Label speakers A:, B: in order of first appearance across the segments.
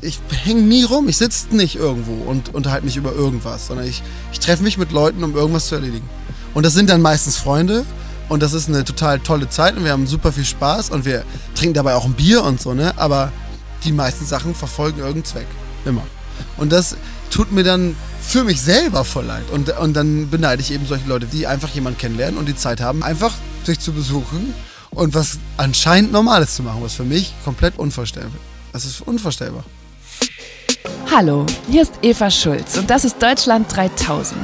A: Ich hänge nie rum, ich sitze nicht irgendwo und unterhalte mich über irgendwas, sondern ich, ich treffe mich mit Leuten, um irgendwas zu erledigen. Und das sind dann meistens Freunde und das ist eine total tolle Zeit und wir haben super viel Spaß und wir trinken dabei auch ein Bier und so, ne? Aber die meisten Sachen verfolgen irgendeinen Zweck. Immer. Und das tut mir dann für mich selber voll leid. Und, und dann beneide ich eben solche Leute, die einfach jemanden kennenlernen und die Zeit haben, einfach sich zu besuchen und was anscheinend Normales zu machen, was für mich komplett unvorstellbar ist. Das ist unvorstellbar.
B: Hallo, hier ist Eva Schulz und das ist Deutschland 3000.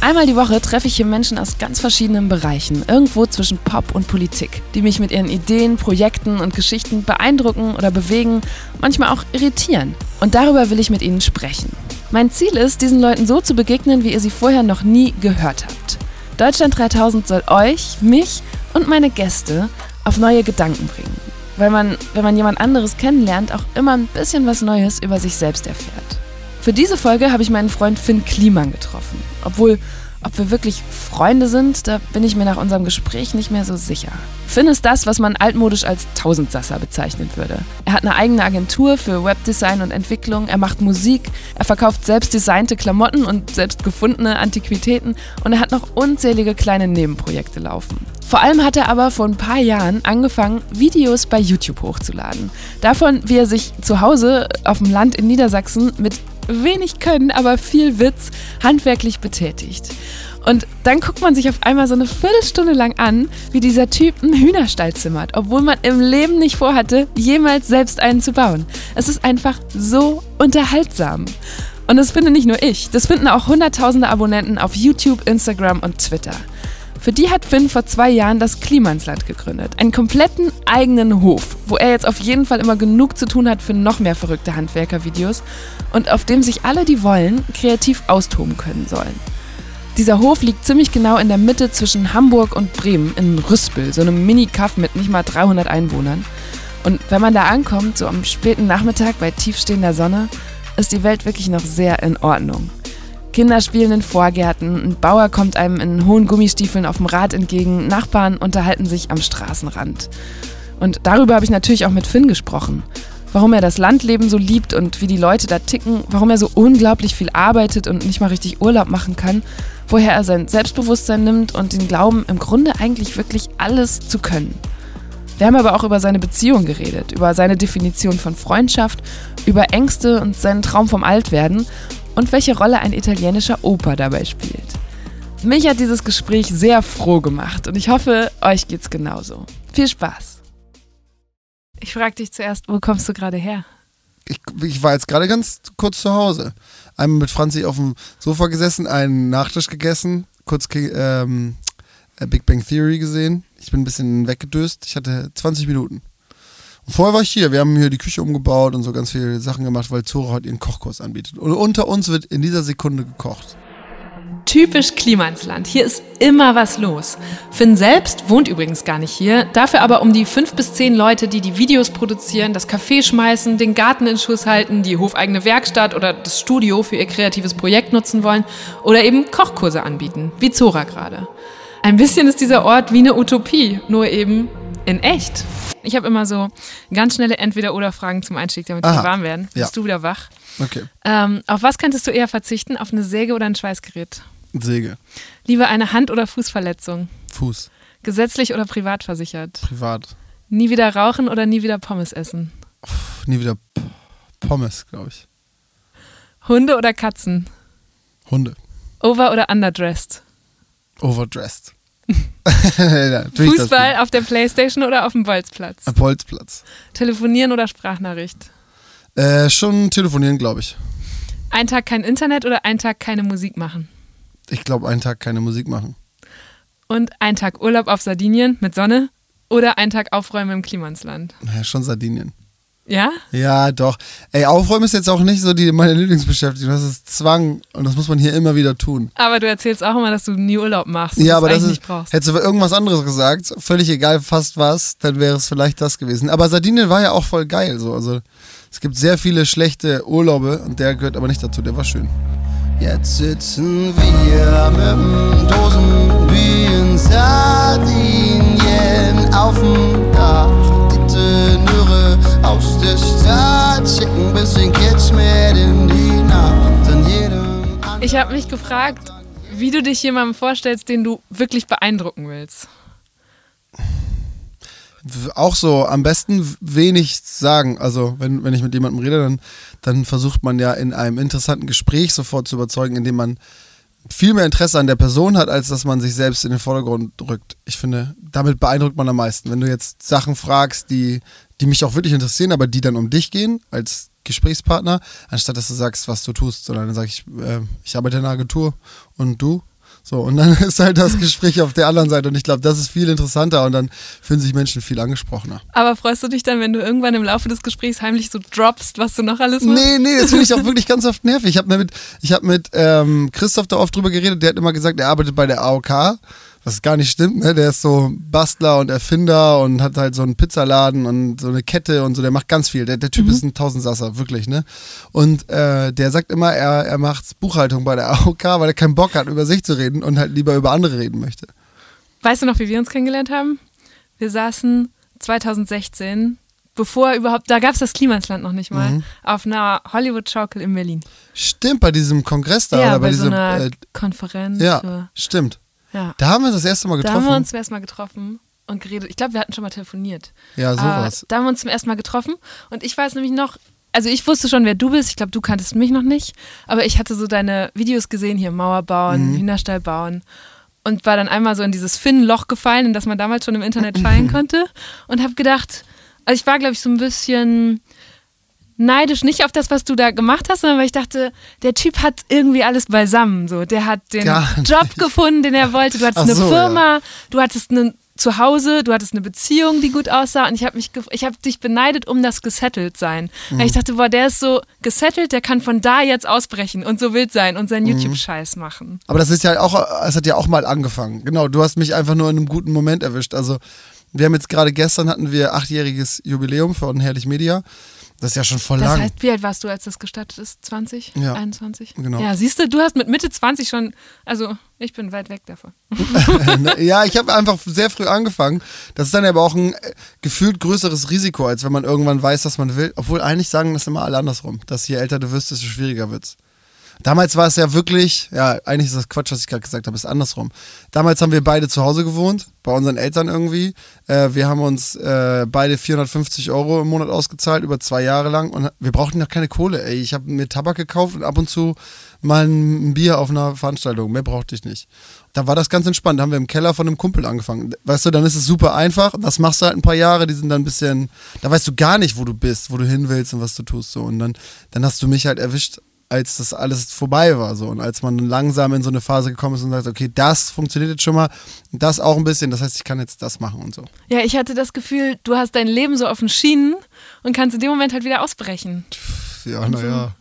B: Einmal die Woche treffe ich hier Menschen aus ganz verschiedenen Bereichen, irgendwo zwischen Pop und Politik, die mich mit ihren Ideen, Projekten und Geschichten beeindrucken oder bewegen, manchmal auch irritieren. Und darüber will ich mit ihnen sprechen. Mein Ziel ist, diesen Leuten so zu begegnen, wie ihr sie vorher noch nie gehört habt. Deutschland 3000 soll euch, mich und meine Gäste auf neue Gedanken bringen. Weil man, wenn man jemand anderes kennenlernt, auch immer ein bisschen was Neues über sich selbst erfährt. Für diese Folge habe ich meinen Freund Finn Kliman getroffen. Obwohl, ob wir wirklich Freunde sind, da bin ich mir nach unserem Gespräch nicht mehr so sicher. Finn ist das, was man altmodisch als Tausendsasser bezeichnen würde. Er hat eine eigene Agentur für Webdesign und Entwicklung, er macht Musik, er verkauft selbst designte Klamotten und selbst gefundene Antiquitäten und er hat noch unzählige kleine Nebenprojekte laufen. Vor allem hat er aber vor ein paar Jahren angefangen, Videos bei YouTube hochzuladen. Davon, wie er sich zu Hause auf dem Land in Niedersachsen mit wenig Können, aber viel Witz handwerklich betätigt. Und dann guckt man sich auf einmal so eine Viertelstunde lang an, wie dieser Typ einen Hühnerstall zimmert, obwohl man im Leben nicht vorhatte, jemals selbst einen zu bauen. Es ist einfach so unterhaltsam. Und das finde nicht nur ich, das finden auch hunderttausende Abonnenten auf YouTube, Instagram und Twitter. Für die hat Finn vor zwei Jahren das Klimansland gegründet. Einen kompletten eigenen Hof, wo er jetzt auf jeden Fall immer genug zu tun hat für noch mehr verrückte Handwerkervideos und auf dem sich alle, die wollen, kreativ austoben können sollen. Dieser Hof liegt ziemlich genau in der Mitte zwischen Hamburg und Bremen in Rüspel, so einem Mini-Kaff mit nicht mal 300 Einwohnern. Und wenn man da ankommt, so am späten Nachmittag bei tiefstehender Sonne, ist die Welt wirklich noch sehr in Ordnung. Kinder spielen in Vorgärten, ein Bauer kommt einem in hohen Gummistiefeln auf dem Rad entgegen, Nachbarn unterhalten sich am Straßenrand. Und darüber habe ich natürlich auch mit Finn gesprochen. Warum er das Landleben so liebt und wie die Leute da ticken, warum er so unglaublich viel arbeitet und nicht mal richtig Urlaub machen kann, woher er sein Selbstbewusstsein nimmt und den Glauben, im Grunde eigentlich wirklich alles zu können. Wir haben aber auch über seine Beziehung geredet, über seine Definition von Freundschaft, über Ängste und seinen Traum vom Altwerden und welche Rolle ein italienischer Oper dabei spielt. Mich hat dieses Gespräch sehr froh gemacht und ich hoffe, euch geht's genauso. Viel Spaß! Ich frage dich zuerst, wo kommst du gerade her?
A: Ich, ich, war jetzt gerade ganz kurz zu Hause. Einmal mit Franzi auf dem Sofa gesessen, einen Nachtisch gegessen, kurz ähm, äh, Big Bang Theory gesehen. Ich bin ein bisschen weggedöst. Ich hatte 20 Minuten. Vorher war ich hier. Wir haben hier die Küche umgebaut und so ganz viele Sachen gemacht, weil Zora heute ihren Kochkurs anbietet. Und unter uns wird in dieser Sekunde gekocht.
B: Typisch Klimansland. Hier ist immer was los. Finn selbst wohnt übrigens gar nicht hier, dafür aber um die fünf bis zehn Leute, die die Videos produzieren, das Café schmeißen, den Garten in Schuss halten, die hofeigene Werkstatt oder das Studio für ihr kreatives Projekt nutzen wollen oder eben Kochkurse anbieten, wie Zora gerade. Ein bisschen ist dieser Ort wie eine Utopie, nur eben in echt. Ich habe immer so ganz schnelle Entweder-Oder-Fragen zum Einstieg, damit wir warm werden. Ja. Bist du wieder wach?
A: Okay.
B: Ähm, auf was könntest du eher verzichten? Auf eine Säge oder ein Schweißgerät?
A: Säge.
B: Lieber eine Hand- oder Fußverletzung?
A: Fuß.
B: Gesetzlich oder privat versichert?
A: Privat.
B: Nie wieder rauchen oder nie wieder Pommes essen?
A: Uff, nie wieder P Pommes, glaube ich.
B: Hunde oder Katzen?
A: Hunde.
B: Over- oder underdressed?
A: Overdressed.
B: Fußball auf der Playstation oder auf dem Bolzplatz?
A: Am Bolzplatz.
B: Telefonieren oder Sprachnachricht?
A: Äh, schon telefonieren, glaube ich.
B: Ein Tag kein Internet oder ein Tag keine Musik machen?
A: Ich glaube, einen Tag keine Musik machen.
B: Und ein Tag Urlaub auf Sardinien mit Sonne oder ein Tag Aufräumen im Klimansland?
A: Ja, schon Sardinien.
B: Ja?
A: Ja, doch. Ey, Aufräumen ist jetzt auch nicht so die, meine Lieblingsbeschäftigung. Das ist Zwang und das muss man hier immer wieder tun.
B: Aber du erzählst auch immer, dass du nie Urlaub machst.
A: Ja, aber das ist, nicht brauchst. hättest du irgendwas anderes gesagt, völlig egal, fast was, dann wäre es vielleicht das gewesen. Aber Sardinien war ja auch voll geil. So. Also, es gibt sehr viele schlechte Urlaube und der gehört aber nicht dazu. Der war schön. Jetzt sitzen wir mit dem Dosenbier Sardinien auf dem Dach aus der Stadt, schicken, bisschen Kids mit in die Nacht.
B: In jedem ich habe mich gefragt, wie du dich jemandem vorstellst, den du wirklich beeindrucken willst.
A: Auch so, am besten wenig sagen. Also, wenn, wenn ich mit jemandem rede, dann, dann versucht man ja in einem interessanten Gespräch sofort zu überzeugen, indem man viel mehr Interesse an der Person hat, als dass man sich selbst in den Vordergrund rückt. Ich finde, damit beeindruckt man am meisten. Wenn du jetzt Sachen fragst, die die mich auch wirklich interessieren, aber die dann um dich gehen, als Gesprächspartner, anstatt dass du sagst, was du tust, sondern dann sage ich, äh, ich arbeite in einer Agentur und du? So, und dann ist halt das Gespräch auf der anderen Seite und ich glaube, das ist viel interessanter und dann fühlen sich Menschen viel angesprochener.
B: Aber freust du dich dann, wenn du irgendwann im Laufe des Gesprächs heimlich so droppst, was du noch alles machst?
A: Nee, nee, das finde ich auch wirklich ganz oft nervig. Ich habe mit, ich hab mit ähm, Christoph da oft drüber geredet, der hat immer gesagt, er arbeitet bei der AOK was gar nicht stimmt, ne? Der ist so Bastler und Erfinder und hat halt so einen Pizzaladen und so eine Kette und so, der macht ganz viel. Der, der Typ mhm. ist ein Tausendsasser, wirklich, ne? Und äh, der sagt immer, er, er macht Buchhaltung bei der AOK, weil er keinen Bock hat, über sich zu reden und halt lieber über andere reden möchte.
B: Weißt du noch, wie wir uns kennengelernt haben? Wir saßen 2016 bevor überhaupt, da gab es das Klimasland noch nicht mal, mhm. auf einer Hollywood-Schaukel in Berlin.
A: Stimmt, bei diesem Kongress da.
B: Ja,
A: oder
B: bei,
A: bei
B: so
A: diesem,
B: einer äh, Konferenz.
A: Ja, stimmt. Ja. Da haben wir uns das erste Mal getroffen.
B: Da haben wir uns zum ersten Mal getroffen und geredet. Ich glaube, wir hatten schon mal telefoniert.
A: Ja, sowas.
B: Äh, da haben wir uns zum ersten Mal getroffen und ich weiß nämlich noch, also ich wusste schon, wer du bist. Ich glaube, du kanntest mich noch nicht. Aber ich hatte so deine Videos gesehen, hier Mauer bauen, mhm. Hühnerstall bauen. Und war dann einmal so in dieses Finn-Loch gefallen, in das man damals schon im Internet fallen konnte. Und habe gedacht, also ich war, glaube ich, so ein bisschen neidisch, nicht auf das, was du da gemacht hast, sondern weil ich dachte, der Typ hat irgendwie alles beisammen. So, der hat den Job gefunden, den er wollte. Du hattest so, eine Firma, ja. du hattest ein Zuhause, du hattest eine Beziehung, die gut aussah und ich habe mich, ich habe dich beneidet um das gesettelt sein. Mhm. Weil ich dachte, boah, der ist so gesettelt, der kann von da jetzt ausbrechen und so wild sein und seinen mhm. YouTube-Scheiß machen.
A: Aber das ist ja auch, es hat ja auch mal angefangen. Genau, du hast mich einfach nur in einem guten Moment erwischt. Also wir haben jetzt gerade gestern hatten wir achtjähriges Jubiläum von Herrlich Media. Das ist ja schon voll
B: das
A: lang.
B: Das heißt, wie alt warst du, als das gestartet ist? 20?
A: Ja.
B: 21?
A: Genau.
B: Ja, siehst du, du hast mit Mitte 20 schon, also ich bin weit weg davon.
A: ja, ich habe einfach sehr früh angefangen. Das ist dann aber auch ein äh, gefühlt größeres Risiko, als wenn man irgendwann weiß, was man will. Obwohl eigentlich sagen das immer alle andersrum, dass je älter du wirst, desto schwieriger wird's. Damals war es ja wirklich, ja, eigentlich ist das Quatsch, was ich gerade gesagt habe, ist andersrum. Damals haben wir beide zu Hause gewohnt, bei unseren Eltern irgendwie. Äh, wir haben uns äh, beide 450 Euro im Monat ausgezahlt, über zwei Jahre lang. Und wir brauchten noch keine Kohle, ey. Ich habe mir Tabak gekauft und ab und zu mal ein Bier auf einer Veranstaltung. Mehr brauchte ich nicht. Da war das ganz entspannt. Da haben wir im Keller von einem Kumpel angefangen. Weißt du, dann ist es super einfach. Das machst du halt ein paar Jahre. Die sind dann ein bisschen, da weißt du gar nicht, wo du bist, wo du hin willst und was du tust. So. Und dann, dann hast du mich halt erwischt als das alles vorbei war. So. Und als man langsam in so eine Phase gekommen ist und sagt, okay, das funktioniert jetzt schon mal, das auch ein bisschen, das heißt, ich kann jetzt das machen und so.
B: Ja, ich hatte das Gefühl, du hast dein Leben so auf den Schienen und kannst in dem Moment halt wieder ausbrechen.
A: Ja, naja.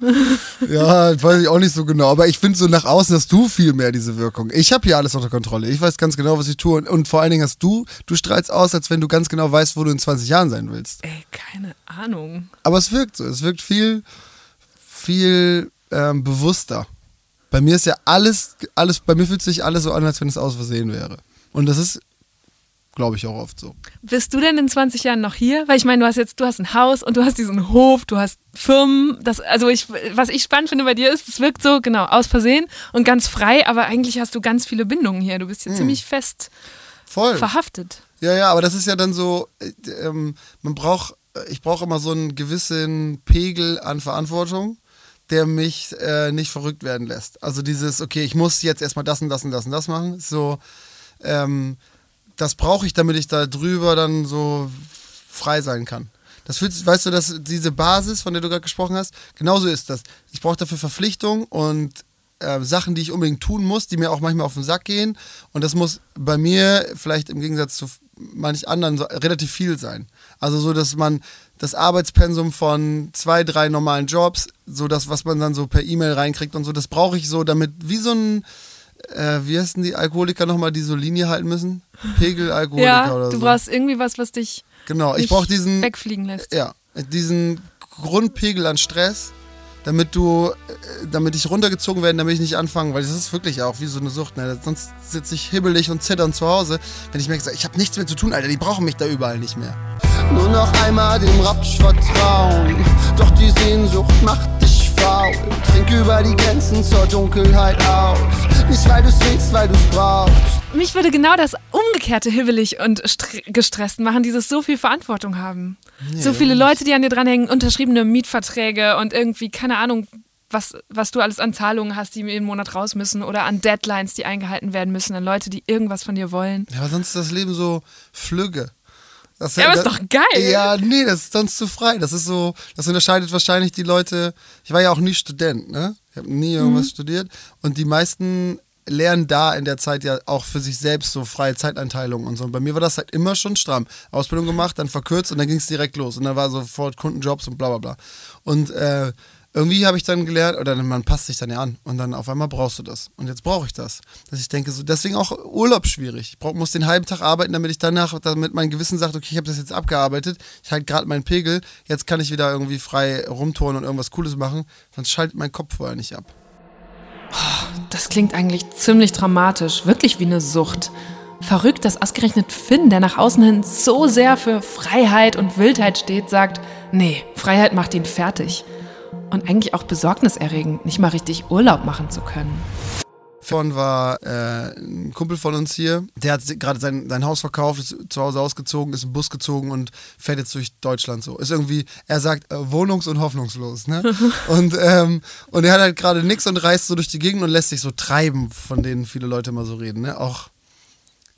A: ja, weiß ich auch nicht so genau. Aber ich finde so nach außen hast du viel mehr diese Wirkung. Ich habe hier alles unter Kontrolle. Ich weiß ganz genau, was ich tue. Und, und, vor allen Dingen hast du, du strahlst aus, als wenn du ganz genau weißt, wo du in 20 Jahren sein willst.
B: Ey, keine Ahnung.
A: Aber es wirkt so. Es wirkt viel, viel ähm, bewusster. Bei mir ist ja alles, alles, bei mir fühlt sich alles so an, als wenn es aus Versehen wäre. Und das ist, glaube ich, auch oft so.
B: Bist du denn in 20 Jahren noch hier? Weil ich meine, du hast jetzt, du hast ein Haus und du hast diesen Hof, du hast Firmen. Das, also ich, was ich spannend finde bei dir ist, es wirkt so, genau, aus Versehen und ganz frei, aber eigentlich hast du ganz viele Bindungen hier. Du bist hier hm. ziemlich fest
A: Voll.
B: verhaftet.
A: Ja, ja, aber das ist ja dann so, äh, ähm, man braucht, ich brauche immer so einen gewissen Pegel an Verantwortung der mich äh, nicht verrückt werden lässt. Also dieses, okay, ich muss jetzt erstmal das und das und das und das machen. So, ähm, das brauche ich, damit ich da drüber dann so frei sein kann. Das fühlt, weißt du, dass diese Basis, von der du gerade gesprochen hast, genauso ist das. Ich brauche dafür Verpflichtung und äh, Sachen, die ich unbedingt tun muss, die mir auch manchmal auf den Sack gehen. Und das muss bei mir vielleicht im Gegensatz zu manch anderen so relativ viel sein. Also so, dass man das Arbeitspensum von zwei, drei normalen Jobs, so das, was man dann so per E-Mail reinkriegt und so, das brauche ich so, damit wie so ein äh, wie heißen die Alkoholiker nochmal, die so Linie halten müssen? Pegelalkoholiker
B: ja,
A: oder so.
B: Du brauchst irgendwie was, was dich
A: genau, ich brauche diesen
B: wegfliegen lässt.
A: Ja, diesen Grundpegel an Stress damit du, äh, damit ich runtergezogen werde, damit ich nicht anfange, weil das ist wirklich auch wie so eine Sucht. Ne? Sonst sitze ich hibbelig und zitternd zu Hause, wenn ich merke, ich habe nichts mehr zu tun, Alter, die brauchen mich da überall nicht mehr.
C: Nur noch einmal dem Rapsch vertrauen, doch die Sehnsucht macht dich faul. Trink
A: über die Grenzen zur Dunkelheit aus. Nicht weil du's willst, weil du's brauchst.
B: Mich würde genau das umgekehrte hibbelig und gestresst machen, dieses so viel Verantwortung haben. Nee, so viele Leute, die an dir dranhängen, unterschriebene Mietverträge und irgendwie, keine Ahnung, was, was du alles an Zahlungen hast, die jeden Monat raus müssen oder an Deadlines, die eingehalten werden müssen, an Leute, die irgendwas von dir wollen.
A: Ja, aber sonst ist das Leben so flügge.
B: Das, ja, aber ist doch geil.
A: Ja, nee, das ist sonst zu frei. Das ist so, das unterscheidet wahrscheinlich die Leute. Ich war ja auch nie Student, ne? Ich habe nie irgendwas mhm. studiert. Und die meisten lernen da in der Zeit ja auch für sich selbst so freie Zeiteinteilung und so. Und bei mir war das halt immer schon stramm. Ausbildung gemacht, dann verkürzt und dann ging es direkt los. Und dann war sofort Kundenjobs und bla bla bla. Und äh, irgendwie habe ich dann gelernt, oder man passt sich dann ja an und dann auf einmal brauchst du das. Und jetzt brauche ich das. Dass ich denke, so, deswegen auch Urlaub schwierig. Ich brauch, muss den halben Tag arbeiten, damit ich danach, damit mein Gewissen sagt, okay, ich habe das jetzt abgearbeitet, ich halte gerade meinen Pegel, jetzt kann ich wieder irgendwie frei rumtouren und irgendwas Cooles machen, sonst schaltet mein Kopf vorher nicht ab.
B: Das klingt eigentlich ziemlich dramatisch, wirklich wie eine Sucht. Verrückt, dass ausgerechnet Finn, der nach außen hin so sehr für Freiheit und Wildheit steht, sagt, nee, Freiheit macht ihn fertig und eigentlich auch besorgniserregend, nicht mal richtig Urlaub machen zu können.
A: Vorhin war äh, ein Kumpel von uns hier, der hat gerade sein, sein Haus verkauft, ist zu Hause ausgezogen, ist im Bus gezogen und fährt jetzt durch Deutschland so. Ist irgendwie, er sagt, äh, wohnungs- und hoffnungslos. Ne? und, ähm, und er hat halt gerade nichts und reist so durch die Gegend und lässt sich so treiben, von denen viele Leute immer so reden. Ne? Auch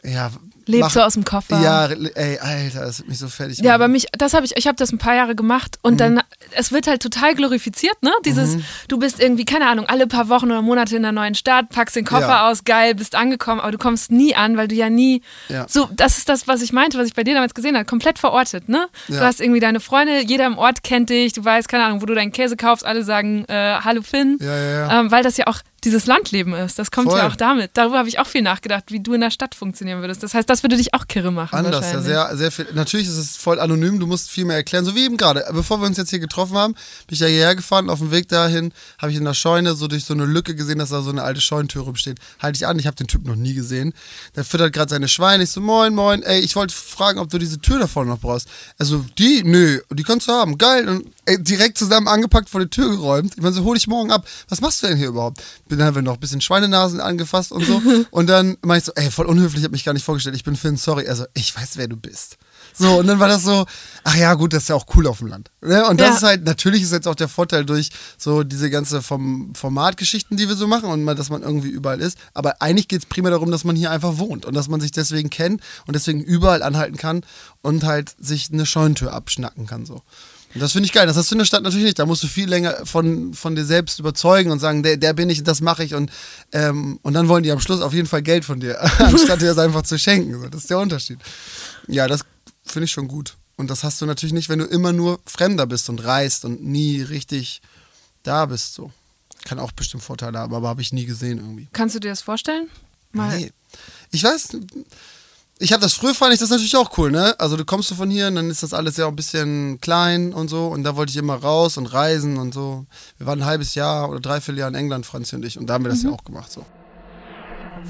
A: ja,
B: Lebt mach, so aus dem Koffer.
A: Ja, ey, Alter, das hat mich so fertig
B: Ja, aber mich, das habe ich, ich habe das ein paar Jahre gemacht und mhm. dann, es wird halt total glorifiziert, ne? Dieses, mhm. du bist irgendwie, keine Ahnung, alle paar Wochen oder Monate in einer neuen Stadt, packst den Koffer ja. aus, geil, bist angekommen, aber du kommst nie an, weil du ja nie, ja. so, das ist das, was ich meinte, was ich bei dir damals gesehen habe, komplett verortet, ne? Ja. Du hast irgendwie deine Freunde, jeder im Ort kennt dich, du weißt, keine Ahnung, wo du deinen Käse kaufst, alle sagen, äh, hallo Finn. Ähm, weil das ja auch dieses Landleben ist. Das kommt Voll. ja auch damit. Darüber habe ich auch viel nachgedacht, wie du in der Stadt funktionieren würdest. Das heißt, das würde dich auch kirre machen.
A: Anders, ja, sehr, sehr viel. Natürlich ist es voll anonym, du musst viel mehr erklären. So wie eben gerade. Bevor wir uns jetzt hier getroffen haben, bin ich ja hierher gefahren. Auf dem Weg dahin habe ich in der Scheune so durch so eine Lücke gesehen, dass da so eine alte Scheunentür rumsteht. Halte ich an, ich habe den Typ noch nie gesehen. Der füttert gerade seine Schweine. Ich so, moin, moin. Ey, ich wollte fragen, ob du diese Tür da vorne noch brauchst. Also, die? Nö, die kannst du haben. Geil. Und ey, direkt zusammen angepackt vor die Tür geräumt. Ich meine, so hol ich morgen ab. Was machst du denn hier überhaupt? Bin dann noch ein bisschen Schweine Schweinenasen angefasst und so. und dann meinte ich so, ey, voll unhöflich, ich habe mich gar nicht vorgestellt, ich bin Finn, sorry. Also, ich weiß, wer du bist. So, und dann war das so, ach ja, gut, das ist ja auch cool auf dem Land. Ne? Und das ja. ist halt, natürlich ist jetzt auch der Vorteil durch so diese ganze vom Formatgeschichten, die wir so machen und mal, dass man irgendwie überall ist. Aber eigentlich geht es primär darum, dass man hier einfach wohnt und dass man sich deswegen kennt und deswegen überall anhalten kann und halt sich eine Scheunentür abschnacken kann. So. Das finde ich geil. Das hast du in der Stadt natürlich nicht. Da musst du viel länger von, von dir selbst überzeugen und sagen, der, der bin ich, das mache ich. Und, ähm, und dann wollen die am Schluss auf jeden Fall Geld von dir, anstatt dir das einfach zu schenken. Das ist der Unterschied. Ja, das finde ich schon gut. Und das hast du natürlich nicht, wenn du immer nur Fremder bist und reist und nie richtig da bist. So. Kann auch bestimmt Vorteile haben, aber habe ich nie gesehen irgendwie.
B: Kannst du dir das vorstellen? Mal.
A: Nee. Ich weiß, ich habe das früher fand ich das natürlich auch cool, ne? Also du kommst du von hier und dann ist das alles ja auch ein bisschen klein und so und da wollte ich immer raus und reisen und so. Wir waren ein halbes Jahr oder dreiviertel Jahr in England, Franzi und ich und da haben wir das mhm. ja auch gemacht so.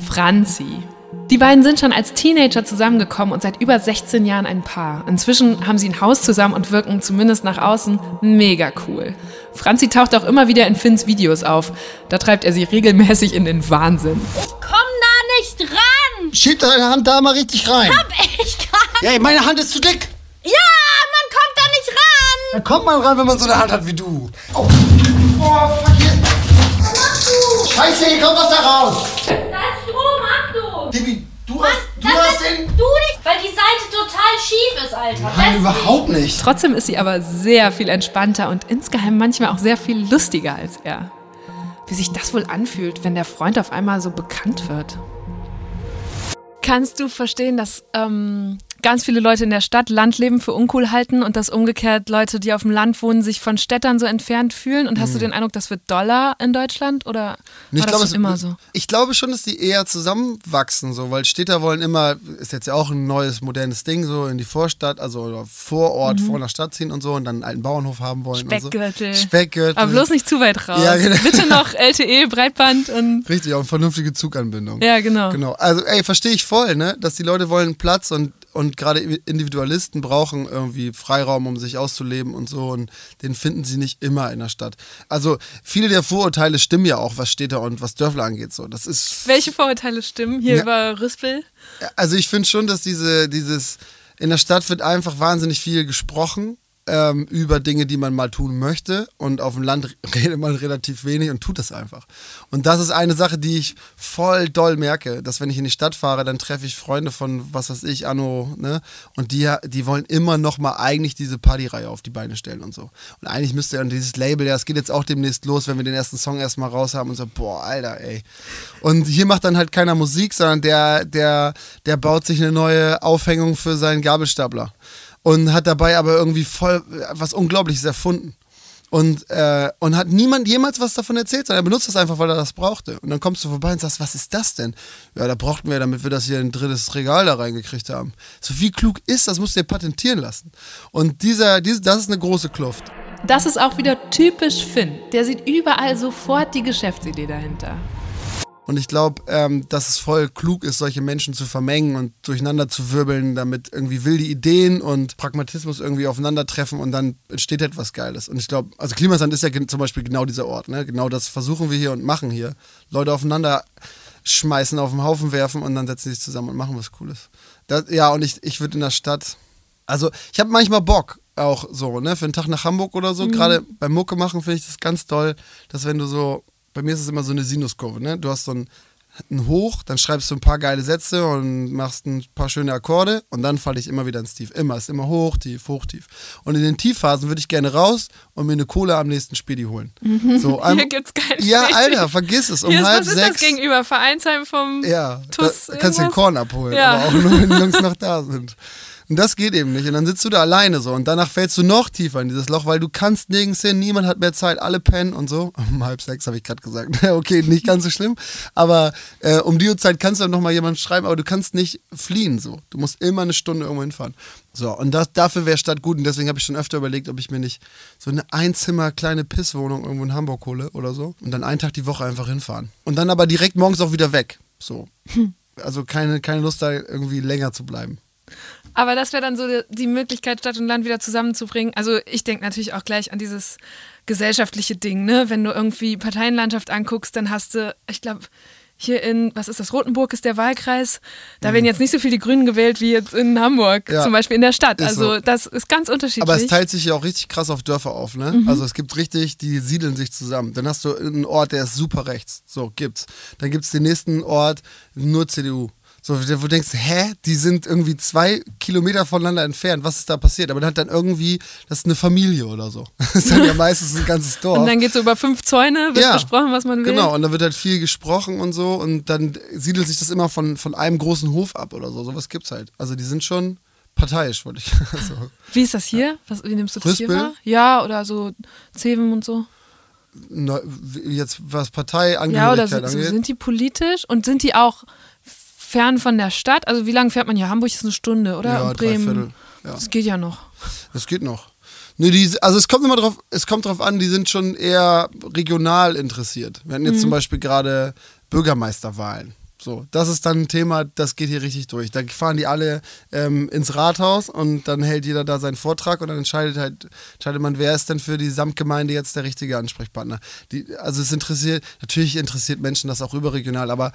B: Franzi. Die beiden sind schon als Teenager zusammengekommen und seit über 16 Jahren ein Paar. Inzwischen haben sie ein Haus zusammen und wirken zumindest nach außen mega cool. Franzi taucht auch immer wieder in Finns Videos auf. Da treibt er sie regelmäßig in den Wahnsinn.
C: Ich komm da nicht ran!
A: Schieb deine Hand da mal richtig rein.
C: Hab ich gar
A: Ja, meine Hand ist zu dick.
C: Ja, man kommt da nicht ran.
A: Da kommt man ran, wenn man so eine Hand hat wie du. Oh,
C: oh fuck hier. Was machst du?
A: Scheiße, hier kommt Wasser raus.
C: Tibi,
A: du hast, du hast den...
C: Du nicht, weil die Seite total schief ist, Alter.
A: Nein, überhaupt nicht.
B: Trotzdem ist sie aber sehr viel entspannter und insgeheim manchmal auch sehr viel lustiger als er. Wie sich das wohl anfühlt, wenn der Freund auf einmal so bekannt wird. Kannst du verstehen, dass ähm, ganz viele Leute in der Stadt Landleben für uncool halten und dass umgekehrt Leute, die auf dem Land wohnen, sich von Städtern so entfernt fühlen? Und hast mhm. du den Eindruck, das wird doller in Deutschland oder war
A: ich
B: das
A: glaube,
B: immer so?
A: Ich glaube schon, dass die eher zusammenwachsen, so, weil Städter wollen immer, ist jetzt ja auch ein neues, modernes Ding, so in die Vorstadt, also vor Ort, mhm. vor einer Stadt ziehen und so und dann einen alten Bauernhof haben wollen.
B: Speckgürtel.
A: So. Speckgürtel.
B: Aber bloß nicht zu weit raus. Ja, genau. Bitte noch LTE, Breitband und.
A: Richtig, auch eine vernünftige Zuganbindung.
B: Ja, genau.
A: Genau. Also, ey, verstehe ich voll, ne? Dass die Leute wollen Platz und und gerade Individualisten brauchen irgendwie Freiraum, um sich auszuleben und so und den finden sie nicht immer in der Stadt. Also viele der Vorurteile stimmen ja auch, was Städte und was Dörfler angeht. So, das ist.
B: Welche Vorurteile stimmen hier
A: Ja.
B: über Rüspel?
A: Also ich finde schon, dass diese, dieses, in der Stadt wird einfach wahnsinnig viel gesprochen ähm, über Dinge, die man mal tun möchte und auf dem Land redet man relativ wenig und tut das einfach. Und das ist eine Sache, die ich voll doll merke, dass wenn ich in die Stadt fahre, dann treffe ich Freunde von, was weiß ich, Anno, ne, und die, die wollen immer noch mal eigentlich diese Partyreihe auf die Beine stellen und so. Und eigentlich müsste ja dieses Label, ja, es geht jetzt auch demnächst los, wenn wir den ersten Song erstmal raus haben und so, boah, Alter, ey. Und hier macht dann halt keiner Musik, sondern der, der, der baut sich eine neue Aufhängung für seinen Gabelstapler und hat dabei aber irgendwie voll was Unglaubliches erfunden. Und, äh, und hat niemand jemals was davon erzählt, sondern er benutzt das einfach, weil er das brauchte. Und dann kommst du vorbei und sagst, was ist das denn? Ja, da brauchten wir, damit wir das hier in ein drittes Regal da reingekriegt haben. So wie klug ist, das musst du dir patentieren lassen. Und dieser, diese, das ist eine große Kluft.
B: Das ist auch wieder typisch Finn. Der sieht überall sofort die Geschäftsidee dahinter.
A: Und ich glaube, ähm, dass es voll klug ist, solche Menschen zu vermengen und durcheinander zu wirbeln, damit irgendwie wilde Ideen und Pragmatismus irgendwie aufeinandertreffen und dann entsteht etwas Geiles. Und ich glaube, also Klimasand ist ja zum Beispiel genau dieser Ort. Ne? Genau das versuchen wir hier und machen hier. Leute aufeinander schmeißen, auf den Haufen werfen und dann setzen sie sich zusammen und machen was Cooles. Das, ja, und ich, ich würde in der Stadt, also ich habe manchmal Bock, auch so, ne, für einen Tag nach Hamburg oder so. Gerade beim Mucke machen finde ich das ganz toll, dass wenn du so, bei mir ist es immer so eine Sinuskurve, ne? Du hast so ein, ein Hoch, dann schreibst du ein paar geile Sätze und machst ein paar schöne Akkorde und dann falle ich immer wieder ins Tief. Immer, ist immer hoch, tief, hoch, tief. Und in den Tiefphasen würde ich gerne raus und mir eine Cola am nächsten Spedi holen. So, am-
B: Hier gibt's kein
A: Ja. Alter, vergiss es. Um
B: Hier ist,
A: halb
B: was ist
A: sechs.
B: das gegenüber? Vereinsheim vom
A: Ja,
B: TUS
A: da kannst du den? Korn abholen,
B: Ja.
A: aber auch nur, wenn die Jungs noch da sind. Und das geht eben nicht. Und dann sitzt du da alleine so und danach fällst du noch tiefer in dieses Loch, weil du kannst nirgends hin, niemand hat mehr Zeit, alle pennen und so. Um halb sechs habe ich gerade gesagt. okay, nicht ganz so schlimm. Aber äh, um die Uhrzeit kannst du dann nochmal jemand schreiben, aber du kannst nicht fliehen so. Du musst immer eine Stunde irgendwo hinfahren. So, und das, dafür wäre Stadt gut. Und deswegen habe ich schon öfter überlegt, ob ich mir nicht so eine Einzimmer kleine Pisswohnung irgendwo in Hamburg hole oder so. Und dann einen Tag die Woche einfach hinfahren. Und dann aber direkt morgens auch wieder weg. So. Also keine, keine Lust da irgendwie länger zu bleiben.
B: Aber das wäre dann so die, Möglichkeit, Stadt und Land wieder zusammenzubringen. Also ich denke natürlich auch gleich an dieses gesellschaftliche Ding, ne? Wenn du irgendwie Parteienlandschaft anguckst, dann hast du, ich glaube, hier in, was ist das, Rotenburg ist der Wahlkreis. Da werden jetzt nicht so viele Grünen gewählt wie jetzt in Hamburg,
A: Mhm. Ja.
B: zum Beispiel in der Stadt.
A: Ist
B: Also
A: so.
B: das ist ganz unterschiedlich.
A: Aber es teilt sich ja auch richtig krass auf Dörfer auf, ne?
B: Mhm.
A: Also es gibt richtig, die siedeln sich zusammen. Dann hast du einen Ort, der ist super rechts. So, gibt's. Dann gibt's den nächsten Ort, nur CDU. So, wo du denkst, hä, die sind irgendwie zwei Kilometer voneinander entfernt. Was ist da passiert? Aber dann hat dann irgendwie, das ist eine Familie oder so. Das ist dann ja meistens ein ganzes Dorf.
B: und dann geht es so über fünf Zäune, wird
A: Ja,
B: besprochen, was man will.
A: Genau, und dann wird halt viel gesprochen und so und dann siedelt sich das immer von, von einem großen Hof ab oder so. Sowas gibt's halt. Also die sind schon parteiisch, wollte ich. Also,
B: Wie ist das hier? Was, wie nimmst du das hier
A: Rüspel?
B: wahr? Ja, oder so Zeven und so.
A: ne, jetzt was
B: Ja, oder
A: Parteiangehörigkeit
B: so, so
A: angeht.
B: sind die politisch und sind die auch fern von der Stadt? Also wie lange fährt man hier? Hamburg ist eine Stunde, oder?
A: Ja,
B: Und Bremen.
A: Dreiviertel, ja.
B: Das geht ja noch.
A: Das geht noch. Nee, die, also es kommt immer drauf, es kommt drauf an, die sind schon eher regional interessiert. Wir hatten jetzt
B: Mhm.
A: zum Beispiel gerade Bürgermeisterwahlen. So, das ist dann ein Thema, das geht hier richtig durch. Da fahren die alle ähm, ins Rathaus und dann hält jeder da seinen Vortrag und dann entscheidet halt, entscheidet man, wer ist denn für die Samtgemeinde jetzt der richtige Ansprechpartner. Die, also es interessiert, natürlich interessiert Menschen das auch überregional, aber,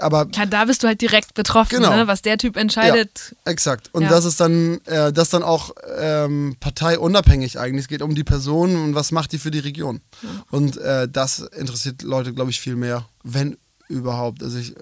A: aber
B: Ja, da bist du halt direkt betroffen,
A: Genau.
B: ne? was der Typ entscheidet.
A: Exakt. Und
B: Ja.
A: das ist dann, äh, das dann auch ähm, parteiunabhängig eigentlich. Es geht um die Person und was macht die für die Region. Und äh, das interessiert Leute, glaube ich, viel mehr, wenn überhaupt. Also ich,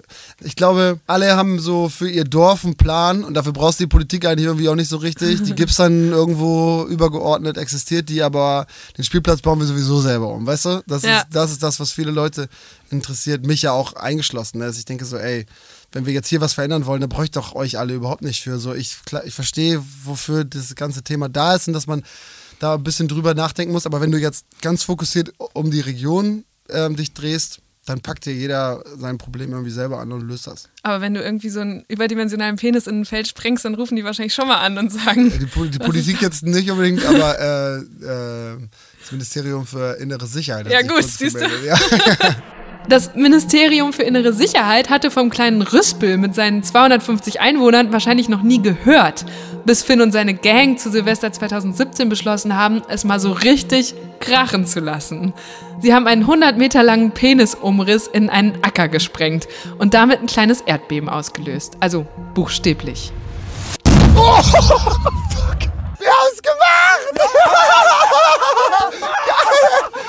A: ich glaube, alle haben so für ihr Dorf einen Plan und dafür brauchst du die Politik eigentlich irgendwie auch nicht so richtig. Die gibt es dann irgendwo übergeordnet, existiert die, aber den Spielplatz bauen wir sowieso selber um, weißt du? Das,
B: Ja.
A: ist, das ist das, was viele Leute interessiert, mich ja auch eingeschlossen. Also ich denke so, ey, wenn wir jetzt hier was verändern wollen, dann bräuchte doch euch alle überhaupt nicht für. So, ich, ich verstehe, wofür das ganze Thema da ist und dass man da ein bisschen drüber nachdenken muss. Aber wenn du jetzt ganz fokussiert um die Region ähm, dich drehst, dann packt dir jeder sein Problem irgendwie selber an und löst das.
B: Aber wenn du irgendwie so einen überdimensionalen Penis in ein Feld sprengst, dann rufen die wahrscheinlich schon mal an und sagen,
A: Die, Po- die Politik jetzt nicht unbedingt, aber äh, äh, das Ministerium für innere Sicherheit.
B: Ja, gut, siehst du.
A: Ja.
B: Das Ministerium für Innere Sicherheit hatte vom kleinen Rüspel mit seinen 250 Einwohnern wahrscheinlich noch nie gehört, bis Finn und seine Gang zu Silvester 2017 beschlossen haben, es mal so richtig krachen zu lassen. Sie haben einen 100 Meter langen Penisumriss in einen Acker gesprengt und damit ein kleines Erdbeben ausgelöst. Also buchstäblich.
A: Oh, fuck. Wir haben es gemacht!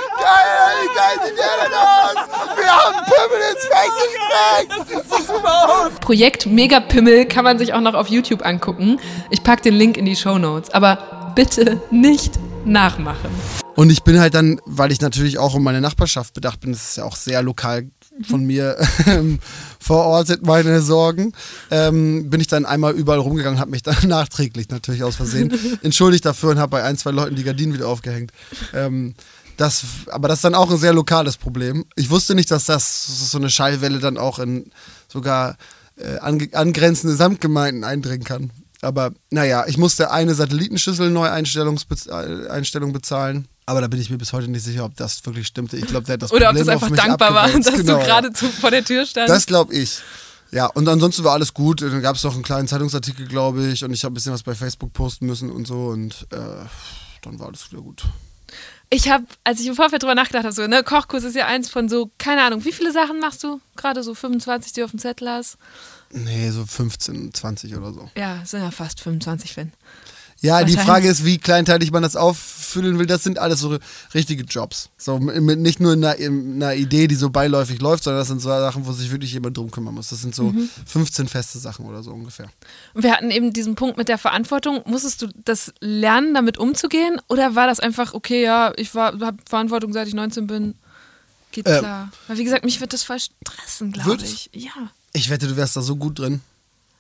A: Geil! Wie geil sieht der denn aus? Wir haben Pimmel ins Feld gekriegt! Das sieht so super aus!
B: Projekt Megapimmel kann man sich auch noch auf YouTube angucken. Ich packe den Link in die Show Notes. Aber bitte nicht nachmachen.
A: Und ich bin halt dann, weil ich natürlich auch um meine Nachbarschaft bedacht bin, das ist ja auch sehr lokal von mir ähm, verortet, meine Sorgen, ähm, bin ich dann einmal überall rumgegangen habe mich dann nachträglich natürlich aus Versehen entschuldigt dafür und habe bei ein, zwei Leuten die Gardinen wieder aufgehängt. Ähm, das, aber das ist dann auch ein sehr lokales Problem. Ich wusste nicht, dass das so eine Schallwelle dann auch in sogar äh, angrenzende Samtgemeinden eindringen kann. Aber naja, ich musste eine Satellitenschüssel Neueinstellung äh, bezahlen. Aber da bin ich mir bis heute nicht sicher, ob das wirklich stimmte. Ich glaube, der hat das
B: Oder
A: Problem
B: ob das einfach dankbar war, dass
A: genau,
B: du gerade ja. vor der Tür standst.
A: Das glaube ich. Ja, und ansonsten war alles gut. Dann gab es noch einen kleinen Zeitungsartikel, glaube ich, und ich habe ein bisschen was bei Facebook posten müssen und so und äh, dann war alles wieder gut.
B: Ich habe, als ich im Vorfeld drüber nachgedacht habe, so, ne, Kochkurs ist ja eins von so, keine Ahnung, wie viele Sachen machst du? Gerade so 25, die du auf dem Zettel hast?
A: Nee, so 15, 20 oder so.
B: Ja, sind ja fast 25, wenn.
A: Ja, die Frage ist, wie kleinteilig man das auffüllen will. Das sind alles so richtige Jobs. So, mit, nicht nur einer, einer Idee, die so beiläufig läuft, sondern das sind so Sachen, wo sich wirklich jemand drum kümmern muss. Das sind so mhm. 15 feste Sachen oder so ungefähr.
B: Und wir hatten eben diesen Punkt mit der Verantwortung. Musstest du das lernen, damit umzugehen? Oder war das einfach, okay, ja, ich habe Verantwortung, seit ich 19 bin? Geht äh, klar. Weil wie gesagt, mich wird das voll stressen, glaube ich. Ja.
A: Ich wette, du wärst da so gut drin.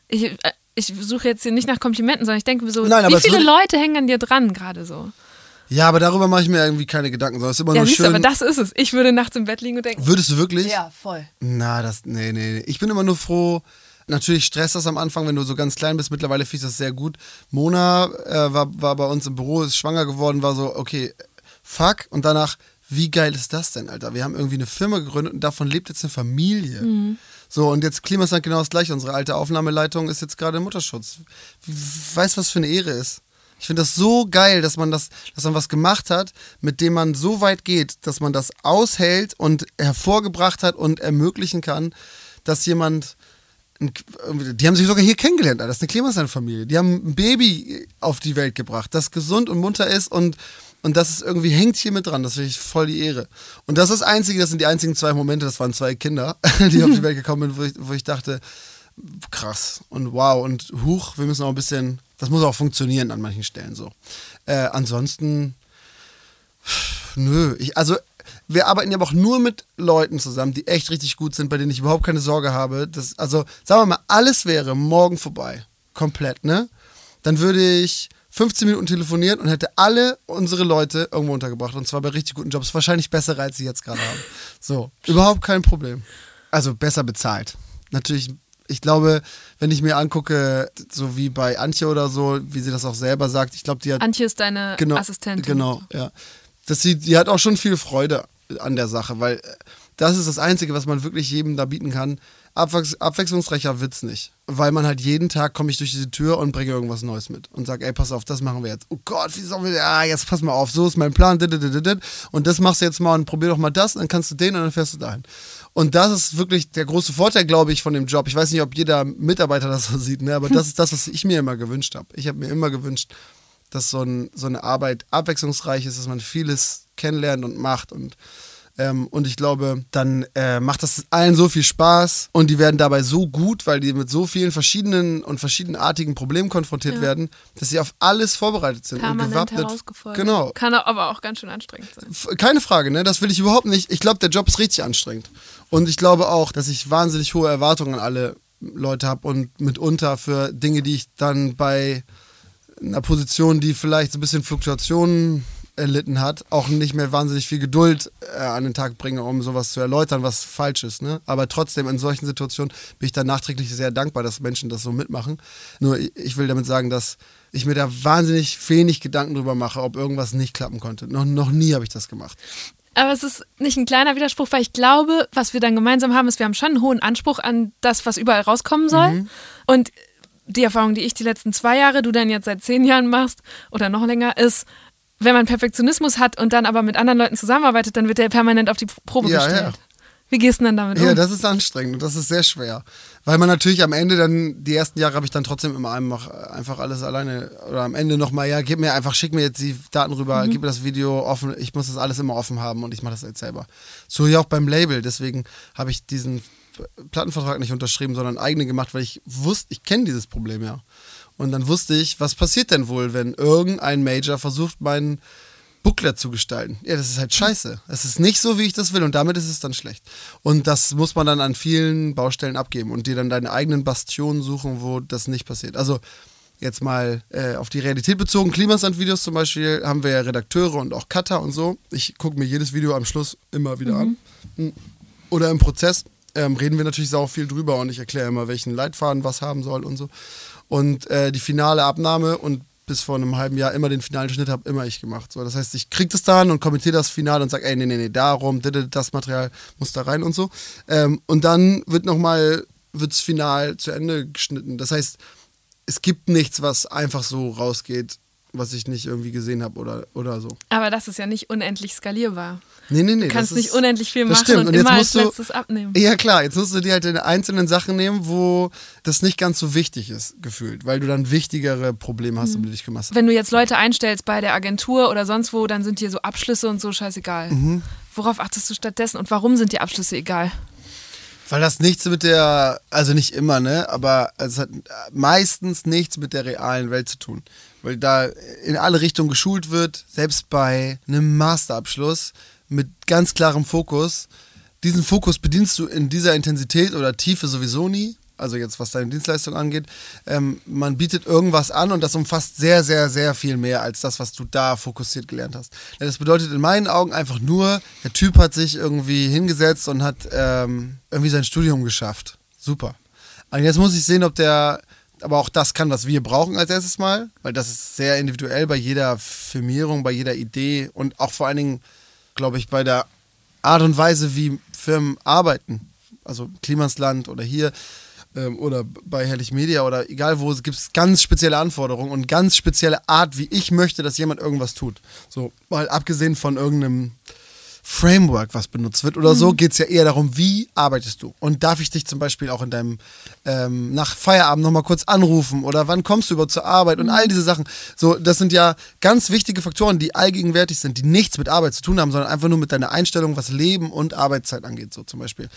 B: Ich, äh, ich suche jetzt hier nicht nach Komplimenten, sondern ich denke mir so, Nein, wie viele Leute hängen an dir dran gerade so?
A: Ja, aber darüber mache ich mir irgendwie keine Gedanken. Sondern es ist immer
B: ja,
A: nur
B: siehst
A: schön.
B: Du, aber das ist es. Ich würde nachts im Bett liegen und denken.
A: Würdest du wirklich?
D: Ja, voll.
A: Na, das, nee, nee, nee. Ich bin immer nur froh. Natürlich stresst das am Anfang, wenn du so ganz klein bist. Mittlerweile finde ich das sehr gut. Mona äh, war, war bei uns im Büro, ist schwanger geworden, war so, okay, fuck. Und danach, wie geil ist das denn, Alter? Wir haben irgendwie eine Firma gegründet und davon lebt jetzt eine Familie. Mhm. So, und jetzt Klimasland genau das gleiche. Unsere alte Aufnahmeleitung ist jetzt gerade Mutterschutz. Weißt was für eine Ehre ist? Ich finde das so geil, dass man das, dass man was gemacht hat, mit dem man so weit geht, dass man das aushält und hervorgebracht hat und ermöglichen kann, dass jemand die haben sich sogar hier kennengelernt, das ist eine Klimasland-Familie. Die haben ein Baby auf die Welt gebracht, das gesund und munter ist und und das ist irgendwie, hängt hier mit dran. Das finde ich voll die Ehre. Und das ist das Einzige, das sind die einzigen zwei Momente, das waren zwei Kinder, die auf die Welt gekommen sind, wo ich, wo ich dachte, krass und wow und huch, wir müssen auch ein bisschen, das muss auch funktionieren an manchen Stellen so. Äh, ansonsten, nö, ich, also wir arbeiten ja auch nur mit Leuten zusammen, die echt richtig gut sind, bei denen ich überhaupt keine Sorge habe. Dass, also, sagen wir mal, alles wäre morgen vorbei. Komplett, ne? Dann würde ich 15 Minuten telefoniert und hätte alle unsere Leute irgendwo untergebracht. Und zwar bei richtig guten Jobs. Wahrscheinlich bessere, als sie jetzt gerade haben. So, überhaupt kein Problem. Also besser bezahlt. Natürlich, ich glaube, wenn ich mir angucke, so wie bei Antje oder so, wie sie das auch selber sagt, ich glaube, die hat.
B: Antje ist deine
A: genau,
B: Assistentin.
A: Genau, ja. Das sie, die hat auch schon viel Freude an der Sache, weil das ist das Einzige, was man wirklich jedem da bieten kann. Abwechs abwechslungsreicher wird's nicht. Weil man halt jeden Tag komme ich durch diese Tür und bringe irgendwas Neues mit und sage, ey, pass auf, das machen wir jetzt. Oh Gott, wie sollen wir, ah, jetzt pass mal auf, so ist mein Plan, und das machst du jetzt mal und probier doch mal das, dann kannst du den und dann fährst du dahin. Und das ist wirklich der große Vorteil, glaube ich, von dem Job. Ich weiß nicht, ob jeder Mitarbeiter das so sieht, ne? aber das ist das, was ich mir immer gewünscht habe. Ich habe mir immer gewünscht, dass so, ein, so eine Arbeit abwechslungsreich ist, dass man vieles kennenlernt und macht und ähm, und ich glaube, dann äh, macht das allen so viel Spaß und die werden dabei so gut, weil die mit so vielen verschiedenen und verschiedenartigen Problemen konfrontiert ja. werden, dass sie auf alles vorbereitet sind
B: Permanent
A: und gewappnet.
B: Herausgefordert. Genau. Kann aber auch ganz schön anstrengend
A: sein. Keine Frage, ne? Das will ich überhaupt nicht. Ich glaube, der Job ist richtig anstrengend. Und ich glaube auch, dass ich wahnsinnig hohe Erwartungen an alle Leute habe und mitunter für Dinge, die ich dann bei einer Position, die vielleicht so ein bisschen Fluktuationen erlitten hat, auch nicht mehr wahnsinnig viel Geduld äh, an den Tag bringe, um sowas zu erläutern, was falsch ist. Ne? Aber trotzdem, in solchen Situationen bin ich dann nachträglich sehr dankbar, dass Menschen das so mitmachen. Nur ich will damit sagen, dass ich mir da wahnsinnig wenig Gedanken drüber mache, ob irgendwas nicht klappen konnte. Noch, noch nie habe ich das gemacht.
E: Aber es ist nicht ein kleiner Widerspruch, weil ich glaube, was wir dann gemeinsam haben, ist, wir haben schon einen hohen Anspruch an das, was überall rauskommen soll.
A: Mhm.
E: Und die Erfahrung, die ich die letzten zwei Jahre, du dann jetzt seit zehn Jahren machst oder noch länger, ist, wenn man Perfektionismus hat und dann aber mit anderen Leuten zusammenarbeitet, dann wird der permanent auf die Probe
A: Ja,
E: gestellt.
A: ja.
E: Wie gehst du denn dann damit
A: Ja,
E: um?
A: das ist anstrengend und das ist sehr schwer. Weil man natürlich am Ende dann, die ersten Jahre habe ich dann trotzdem immer einfach, einfach alles alleine oder am Ende nochmal, ja, gib mir einfach, schick mir jetzt die Daten rüber,
E: Mhm.
A: gib mir das Video offen, ich muss das alles immer offen haben und ich mache das jetzt selber. So ja auch beim Label, deswegen habe ich diesen Plattenvertrag nicht unterschrieben, sondern einen eigenen gemacht, weil ich wusste, ich kenne dieses Problem ja. Und dann wusste ich, was passiert denn wohl, wenn irgendein Major versucht, meinen Booklet zu gestalten. Ja, das ist halt scheiße. Es ist nicht so, wie ich das will und damit ist es dann schlecht. Und das muss man dann an vielen Baustellen abgeben und dir dann deine eigenen Bastionen suchen, wo das nicht passiert. Also jetzt mal äh, auf die Realität bezogen, Klimasand-Videos zum Beispiel, haben wir ja Redakteure und auch Cutter und so. Ich gucke mir jedes Video am Schluss immer wieder an. Oder im Prozess ähm, reden wir natürlich sau viel drüber und ich erkläre immer, welchen Leitfaden was haben soll und so. Und äh, die finale Abnahme und bis vor einem halben Jahr immer den finalen Schnitt habe immer ich gemacht. So, das heißt, ich krieg das dann und kommentiere das Finale und sage, ey, nee, nee, nee, darum, das- Material muss da rein und so. Ähm, und dann wird nochmal, wird's final zu Ende geschnitten. Das heißt, es gibt nichts, was einfach so rausgeht, was ich nicht irgendwie gesehen habe oder, oder so.
E: Aber das ist ja nicht unendlich skalierbar.
A: Nee, nee, nee.
E: Du kannst nicht
A: ist-
E: unendlich viel machen
A: stimmt.
E: und,
A: Und jetzt
E: immer als
A: musst du-
E: letztes abnehmen.
A: Ja, klar, jetzt musst du dir halt deine einzelnen Sachen nehmen, wo das nicht ganz so wichtig ist, gefühlt, weil du dann wichtigere Probleme hast, um die dich kümmern.
E: Wenn du jetzt Leute einstellst bei der Agentur oder sonst wo, dann sind dir so Abschlüsse und so scheißegal.
A: Mhm.
E: Worauf achtest du stattdessen und warum sind die Abschlüsse egal?
A: Weil das nichts mit der, also nicht immer, ne, aber es hat meistens nichts mit der realen Welt zu tun. Weil da in alle Richtungen geschult wird, selbst bei einem Masterabschluss mit ganz klarem Fokus. Diesen Fokus bedienst du in dieser Intensität oder Tiefe sowieso nie. Also jetzt, was deine Dienstleistung angeht. Ähm, man bietet irgendwas an und das umfasst sehr, sehr, sehr viel mehr als das, was du da fokussiert gelernt hast. Ja, Das bedeutet in meinen Augen einfach nur, der Typ hat sich irgendwie hingesetzt und hat ähm, irgendwie sein Studium geschafft. Super. Und jetzt muss ich sehen, ob der aber auch das kann, was wir brauchen als erstes Mal, weil das ist sehr individuell bei jeder Firmierung, bei jeder Idee und auch vor allen Dingen, glaube ich, bei der Art und Weise, wie Firmen arbeiten. Also Klimasland oder hier ähm, oder bei Herrlich Media oder egal wo, gibt es ganz spezielle Anforderungen und ganz spezielle Art, wie ich möchte, dass jemand irgendwas tut. So, mal abgesehen von irgendeinem Framework, was benutzt wird oder so, geht es ja eher darum, wie arbeitest du? Und darf ich dich zum Beispiel auch in deinem ähm, nach Feierabend nochmal kurz anrufen oder wann kommst du überhaupt zur Arbeit und all diese Sachen. So, das sind ja ganz wichtige Faktoren, die allgegenwärtig sind, die nichts mit Arbeit zu tun haben, sondern einfach nur mit deiner Einstellung, was Leben und Arbeitszeit angeht, so zum Beispiel.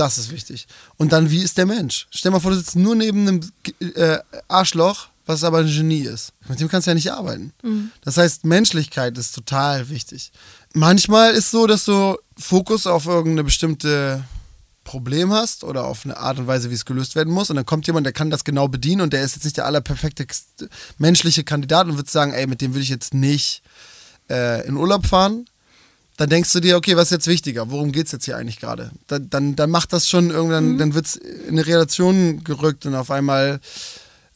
A: Das ist wichtig. Und dann, wie ist der Mensch? Stell mal vor, du sitzt nur neben einem äh, Arschloch, was aber ein Genie ist. Mit dem kannst du ja nicht arbeiten. Das heißt, Menschlichkeit ist total wichtig. Manchmal ist so, dass du Fokus auf irgendeine bestimmte Problem hast oder auf eine Art und Weise, wie es gelöst werden muss. Und dann kommt jemand, der kann das genau bedienen und der ist jetzt nicht der allerperfekte menschliche Kandidat und wird sagen, ey, mit dem würde ich jetzt nicht äh, in Urlaub fahren. Dann denkst du dir, okay, was ist jetzt wichtiger? Worum geht es jetzt hier eigentlich gerade? Dann, dann, dann macht das schon irgendwann, dann wird es in eine Relation gerückt und auf einmal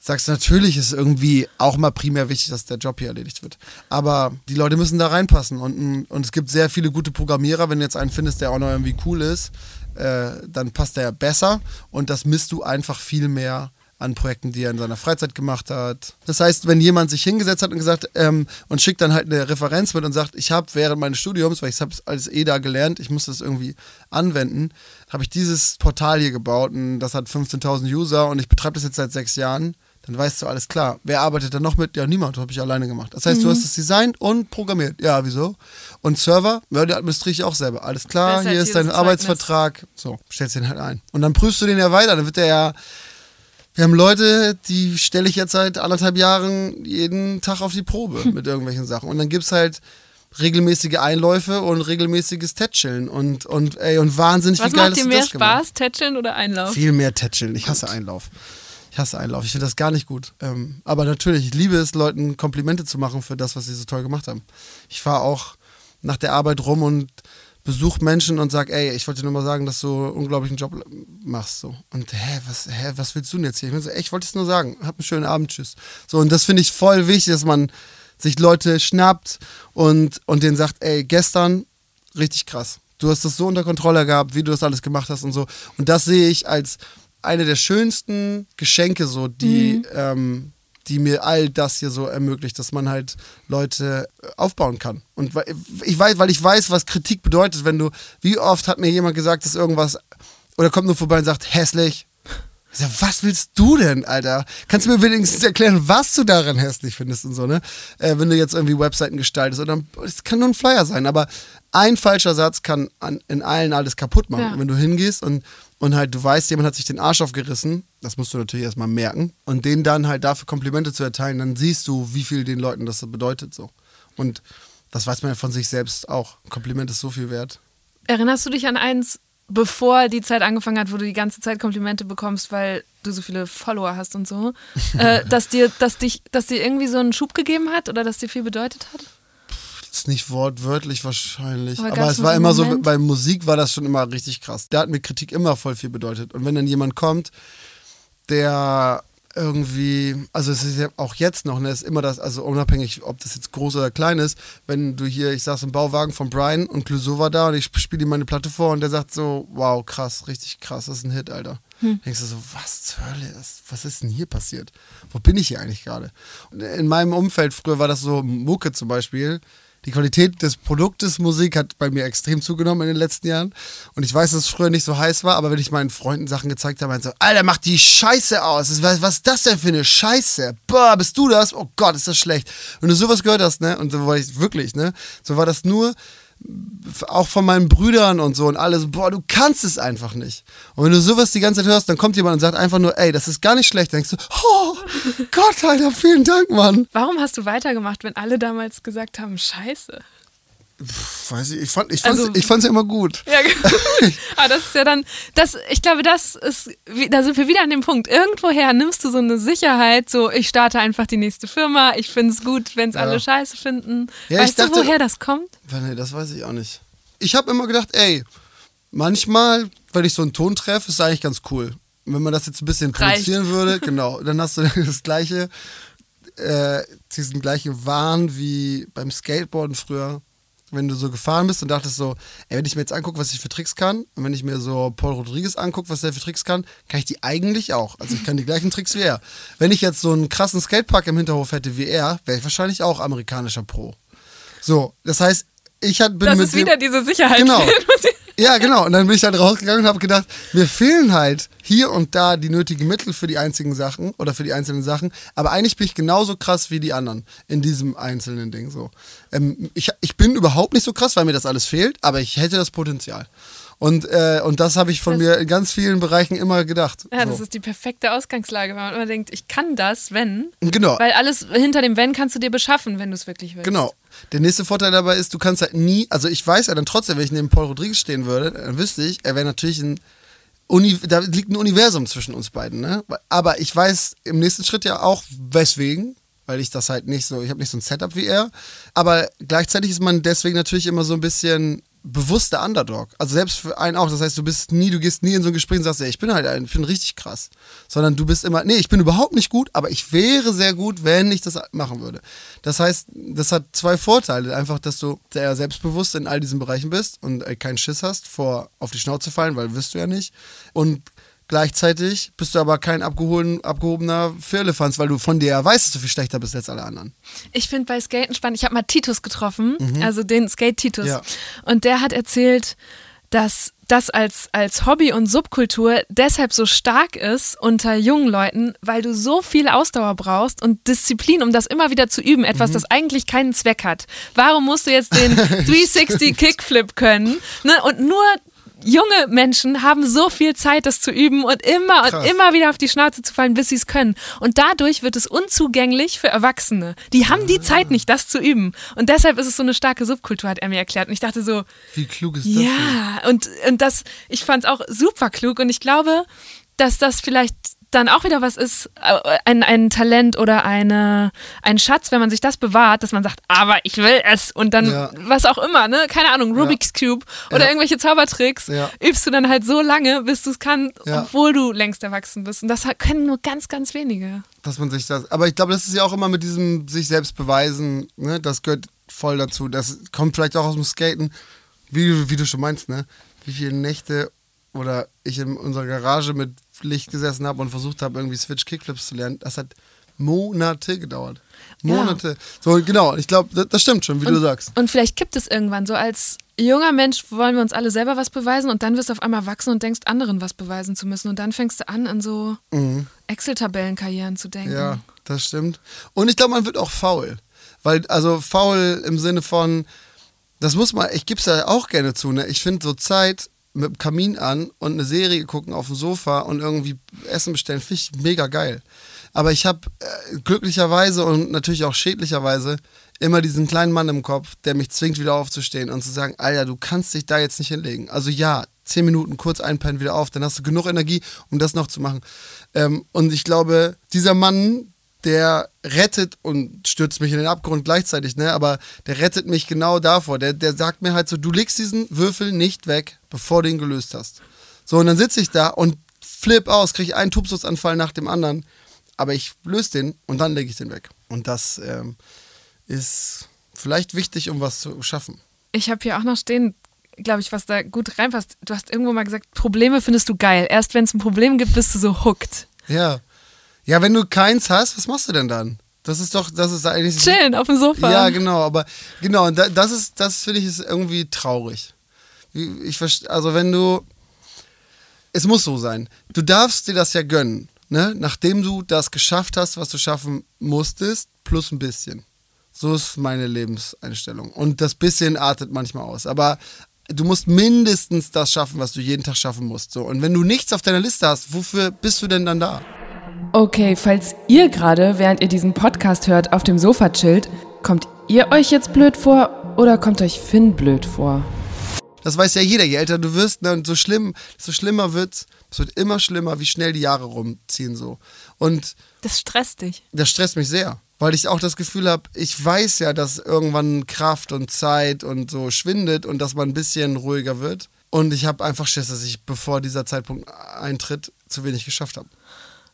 A: sagst du, natürlich ist irgendwie auch mal primär wichtig, dass der Job hier erledigt wird. Aber die Leute müssen da reinpassen und, und es gibt sehr viele gute Programmierer. Wenn du jetzt einen findest, der auch noch irgendwie cool ist, äh, dann passt der besser und das misst du einfach viel mehr an Projekten, die er in seiner Freizeit gemacht hat. Das heißt, wenn jemand sich hingesetzt hat und gesagt ähm, und schickt dann halt eine Referenz mit und sagt, ich habe während meines Studiums, weil ich habe es als EDA gelernt, ich muss das irgendwie anwenden, habe ich dieses Portal hier gebaut und das hat 15.000 User und ich betreibe das jetzt seit sechs Jahren, dann weißt du alles klar. Wer arbeitet da noch mit? Ja, niemand, habe ich alleine gemacht. Das heißt, du hast es designt und programmiert. Ja, wieso? Und Server, ja, den administriere ich auch selber. Alles klar,
E: Besser
A: hier
E: als
A: ist dein Arbeitsvertrag. So, stellst den halt ein. Und dann prüfst du den ja weiter, dann wird der ja wir haben Leute, die stelle ich jetzt seit anderthalb Jahren jeden Tag auf die Probe mit irgendwelchen Sachen. Und dann gibt es halt regelmäßige Einläufe und regelmäßiges Tätscheln und, und, ey, und wahnsinnig
E: Was
A: wie geil
E: macht dir mehr
A: das.
E: Spaß, Tätscheln oder Einlauf?
A: Viel mehr Tätscheln. Ich hasse Einlauf. Ich hasse Einlauf. Ich finde das gar nicht gut. Ähm, aber natürlich, ich liebe es, Leuten Komplimente zu machen für das, was sie so toll gemacht haben. Ich fahre auch nach der Arbeit rum und besuche Menschen und sage, ey, ich wollte dir nur mal sagen, dass du einen unglaublichen Job machst. So. Und hä, was, hä, was willst du denn jetzt hier? Ich bin so, ey, ich wollte es nur sagen. Hab einen schönen Abend, tschüss. So, und das finde ich voll wichtig, dass man sich Leute schnappt und, und denen sagt, ey, gestern richtig krass. Du hast das so unter Kontrolle gehabt, wie du das alles gemacht hast und so. Und das sehe ich als eine der schönsten Geschenke, so, die, ähm, die mir all das hier so ermöglicht, dass man halt Leute äh, aufbauen kann. Und weil ich weiß, weil ich weiß, was Kritik bedeutet, wenn du, wie oft hat mir jemand gesagt, dass irgendwas, oder kommt nur vorbei und sagt, hässlich. Ich sag, was willst du denn, Alter? Kannst du mir wenigstens erklären, was du daran hässlich findest und so, ne? Äh, wenn du jetzt irgendwie Webseiten gestaltest. Oder es kann nur ein Flyer sein, aber ein falscher Satz kann an, in allen alles kaputt machen.
B: Ja.
A: Wenn du hingehst und, und halt du weißt, jemand hat sich den Arsch aufgerissen, das musst du natürlich erstmal merken, und denen dann halt dafür Komplimente zu erteilen, dann siehst du, wie viel den Leuten das bedeutet so. Und das weiß man ja von sich selbst auch. Ein Kompliment ist so viel wert.
B: Erinnerst du dich an eins, bevor die Zeit angefangen hat, wo du die ganze Zeit Komplimente bekommst, weil du so viele Follower hast und so, äh, dass dir, dass dich, dass dir irgendwie so einen Schub gegeben hat oder dass dir viel bedeutet hat?
A: Ist nicht wortwörtlich wahrscheinlich.
B: Aber
A: Aber, es war
B: so
A: immer so,
B: Moment?
A: bei Musik war das schon immer richtig krass. Da hat mir Kritik immer voll viel bedeutet. Und wenn dann jemand kommt, der irgendwie, also es ist ja auch jetzt noch, ne, ist immer das, also unabhängig, ob das jetzt groß oder klein ist, wenn du hier, ich saß im Bauwagen von Brian und Clouseau war da und ich spiele ihm meine Platte vor und der sagt so, wow, krass, richtig krass, das ist ein Hit, Alter. Denkst du so, was zur Hölle ist, was ist denn hier passiert? Wo bin ich hier eigentlich gerade? Und In meinem Umfeld früher war das so, Mucke zum Beispiel, die Qualität des Produktes Musik hat bei mir extrem zugenommen in den letzten Jahren. Und ich weiß, dass es früher nicht so heiß war, aber wenn ich meinen Freunden Sachen gezeigt habe, meinte so, Alter, mach die Scheiße aus. Was, was ist das denn für eine Scheiße? Boah, bist du das? Oh Gott, ist das schlecht. Wenn du sowas gehört hast, ne, und so war ich wirklich, ne, so war das nur auch von meinen Brüdern und so und alles, boah, du kannst es einfach nicht. Und wenn du sowas die ganze Zeit hörst, dann kommt jemand und sagt einfach nur, ey, das ist gar nicht schlecht. Dann denkst du, oh, Gott, Alter, vielen Dank, Mann.
B: Warum hast du weitergemacht, wenn alle damals gesagt haben, scheiße?
A: Pff, weiß ich, ich fand ich fand's,
B: Also-
A: ich fand's ja immer gut.
B: Ja, genau. aber das ist ja dann, das, ich glaube, das ist, da sind wir wieder an dem Punkt. Irgendwoher nimmst du so eine Sicherheit, so ich starte einfach die nächste Firma, ich finde es gut, wenn es alle scheiße finden.
A: Ja,
B: weißt du,
A: dachte-
B: woher das kommt?
A: Nee, das weiß ich auch nicht. Ich habe immer gedacht, ey, manchmal, wenn ich so einen Ton treffe, ist eigentlich ganz cool. Wenn man das jetzt ein bisschen
B: Reicht.
A: produzieren würde, genau, dann hast du das gleiche, äh, diesen gleichen Wahn wie beim Skateboarden früher. Wenn du so gefahren bist und dachtest so, ey, wenn ich mir jetzt angucke, was ich für Tricks kann, und wenn ich mir so Paul Rodriguez angucke, was der für Tricks kann, kann ich die eigentlich auch. Also ich kann die gleichen Tricks wie er. Wenn ich jetzt so einen krassen Skatepark im Hinterhof hätte wie er, wäre ich wahrscheinlich auch amerikanischer Pro. So, das heißt, ich hat, bin
B: Das ist wieder diese Sicherheit.
A: Genau. Ja, genau. Und dann bin ich halt rausgegangen und habe gedacht, mir fehlen halt hier und da die nötigen Mittel für die einzigen Sachen oder für die einzelnen Sachen. Aber eigentlich bin ich genauso krass wie die anderen in diesem einzelnen Ding. So. Ähm, ich, ich bin überhaupt nicht so krass, weil mir das alles fehlt, aber ich hätte das Potenzial. Und, äh, und das habe ich von mir in ganz vielen Bereichen immer gedacht.
B: Ja, das
A: so.
B: ist die perfekte Ausgangslage, weil man immer denkt, ich kann das, wenn.
A: Genau.
B: Weil alles hinter dem Wenn kannst du dir beschaffen, wenn du es wirklich willst.
A: Genau. Der nächste Vorteil dabei ist, du kannst halt nie, also ich weiß ja dann trotzdem, wenn ich neben Paul Rodriguez stehen würde, dann wüsste ich, er wäre natürlich ein Uni, da liegt ein Universum zwischen uns beiden, ne? Aber ich weiß im nächsten Schritt ja auch, weswegen, weil ich das halt nicht so, ich habe nicht so ein Setup wie er, aber gleichzeitig ist man deswegen natürlich immer so ein bisschen bewusster Underdog. Also selbst für einen auch. Das heißt, du bist nie, du gehst nie in so ein Gespräch und sagst, ey, ich bin halt ein, ich bin richtig krass. Sondern du bist immer, nee, ich bin überhaupt nicht gut, aber ich wäre sehr gut, wenn ich das machen würde. Das heißt, das hat zwei Vorteile. Einfach, dass du sehr selbstbewusst in all diesen Bereichen bist und äh, keinen Schiss hast, vor auf die Schnauze fallen, weil wirst du ja nicht. Und gleichzeitig bist du aber kein abgehoben, abgehobener Firlefanz, weil du von dir ja weißt, dass du viel schlechter bist als alle anderen.
B: Ich finde bei Skaten spannend. Ich habe mal Titus getroffen, also den Skate-Titus.
A: Mhm. Ja.
B: Und der hat erzählt, dass das als, als Hobby und Subkultur deshalb so stark ist unter jungen Leuten, weil du so viel Ausdauer brauchst und Disziplin, um das immer wieder zu üben. Etwas,
A: Mhm.
B: das eigentlich keinen Zweck hat. Warum musst du jetzt den 360 Kickflip können? Ne? Und nur junge Menschen haben so viel Zeit, das zu üben und immer
A: Krass.
B: und immer wieder auf die Schnauze zu fallen, bis sie es können. Und dadurch wird es unzugänglich für Erwachsene. Die haben die Zeit nicht, das zu üben. Und deshalb ist es so eine starke Subkultur, hat er mir erklärt. Und ich dachte so,
A: Wie klug ist das? denn?
B: ja, und, und das, ich fand es auch super klug und ich glaube, dass das vielleicht dann auch wieder was ist, äh, ein, ein Talent oder eine, ein Schatz, wenn man sich das bewahrt, dass man sagt, aber ich will es und dann
A: Ja.
B: was auch immer, ne? Keine Ahnung, Rubik's Cube oder
A: Ja.
B: irgendwelche Zaubertricks
A: Ja.
B: übst du dann halt so lange, bis du es kannst,
A: Ja.
B: obwohl du längst erwachsen bist. Und das können nur ganz, ganz wenige.
A: dass man sich das. Aber ich glaube, das ist ja auch immer mit diesem sich selbst beweisen, ne? Das gehört voll dazu. Das kommt vielleicht auch aus dem Skaten. wie, wie du schon meinst, ne? Wie viele Nächte oder ich in unserer Garage mit Licht gesessen habe und versucht habe, irgendwie Switch Kickflips zu lernen. Das hat Monate gedauert. Monate. So, genau. Ich glaube, das, das stimmt schon, wie du sagst.
B: Und vielleicht kippt es irgendwann so als junger Mensch wollen wir uns alle selber was beweisen und dann wirst du auf einmal wachsen und denkst, anderen was beweisen zu müssen. Und dann fängst du an, an so Excel-Tabellenkarrieren zu denken.
A: Mhm. Ja, das stimmt. Und ich glaube, man wird auch faul. Weil, also faul im Sinne von, das muss man, ich gebe es ja auch gerne zu, ne? Ich finde so Zeit mit dem Kamin an und eine Serie gucken auf dem Sofa und irgendwie Essen bestellen, finde ich mega geil. Aber ich habe äh, glücklicherweise und natürlich auch schädlicherweise immer diesen kleinen Mann im Kopf, der mich zwingt, wieder aufzustehen und zu sagen, Alter, du kannst dich da jetzt nicht hinlegen. Also ja, zehn Minuten kurz einpennen, wieder auf, dann hast du genug Energie, um das noch zu machen. Ähm, und ich glaube, dieser Mann, der rettet und stürzt mich in den Abgrund gleichzeitig, ne? Aber der rettet mich genau davor. Der, der sagt mir halt so, du legst diesen Würfel nicht weg, bevor du ihn gelöst hast. So, und dann sitze ich da und flip aus, kriege einen Tubsusanfall nach dem anderen. Aber ich löse den und dann lege ich den weg. Und das ähm, ist vielleicht wichtig, um was zu schaffen.
B: Ich habe hier auch noch stehen, glaube ich, was da gut reinpasst. Du hast irgendwo mal gesagt, Probleme findest du geil. Erst wenn es ein Problem gibt, bist du so hooked.
A: Ja. Ja, wenn du keins hast, was machst du denn dann? Das ist doch, das ist eigentlich.
B: Chillen auf dem Sofa.
A: Ja, genau, aber genau, das ist, das finde ich ist irgendwie traurig. Ich also wenn du, es muss so sein. Du darfst dir das ja gönnen, ne? Nachdem du das geschafft hast, was du schaffen musstest, plus ein bisschen. So ist meine Lebenseinstellung. Und das bisschen artet manchmal aus. Aber du musst mindestens das schaffen, was du jeden Tag schaffen musst. So. Und wenn du nichts auf deiner Liste hast, wofür bist du denn dann da?
F: Okay, falls ihr gerade, während ihr diesen Podcast hört, auf dem Sofa chillt, kommt ihr euch jetzt blöd vor oder kommt euch Finn blöd vor?
A: Das weiß ja jeder. Je älter du wirst, ne, und so schlimm, so schlimmer wird's. Es wird immer schlimmer, wie schnell die Jahre rumziehen so. Und
B: Das stresst dich.
A: das stresst mich sehr, weil ich auch das Gefühl habe, ich weiß ja, dass irgendwann Kraft und Zeit und so schwindet und dass man ein bisschen ruhiger wird. Und ich habe einfach Schiss, dass ich, bevor dieser Zeitpunkt eintritt, zu wenig geschafft habe.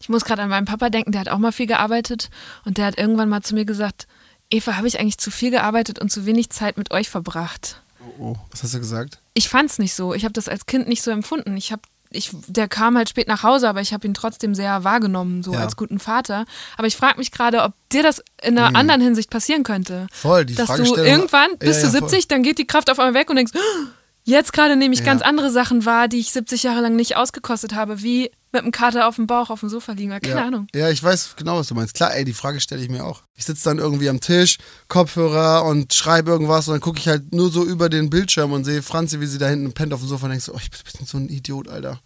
B: Ich muss gerade an meinen Papa denken, der hat auch mal viel gearbeitet und der hat irgendwann mal zu mir gesagt, Eva, habe ich eigentlich zu viel gearbeitet und zu wenig Zeit mit euch verbracht?
A: Oh, was hast du gesagt?
B: Ich fand's nicht so. Ich habe das als Kind nicht so empfunden. Ich habe ich, der kam halt spät nach Hause, aber ich habe ihn trotzdem sehr wahrgenommen, so
A: Ja.
B: als guten Vater. Aber ich frage mich gerade, ob dir das in einer anderen Hinsicht passieren könnte.
A: Voll, die
B: Dass du irgendwann
A: Ja,
B: bist
A: ja,
B: du 70, dann geht die Kraft auf einmal weg und denkst, "Oh, jetzt gerade nehme ich
A: Ja.
B: ganz andere Sachen wahr, die ich 70 Jahre lang nicht ausgekostet habe, wie mit einem Kater auf dem Bauch auf dem Sofa liegen. Keine
A: ja.
B: Ahnung.
A: Ja, ich weiß genau, was du meinst. Klar, ey, die Frage stelle ich mir auch. Ich sitze dann irgendwie am Tisch, Kopfhörer und schreibe irgendwas und dann gucke ich halt nur so über den Bildschirm und sehe Franzi, wie sie da hinten pennt auf dem Sofa und denkst so, oh, ich bin so ein Idiot, Alter.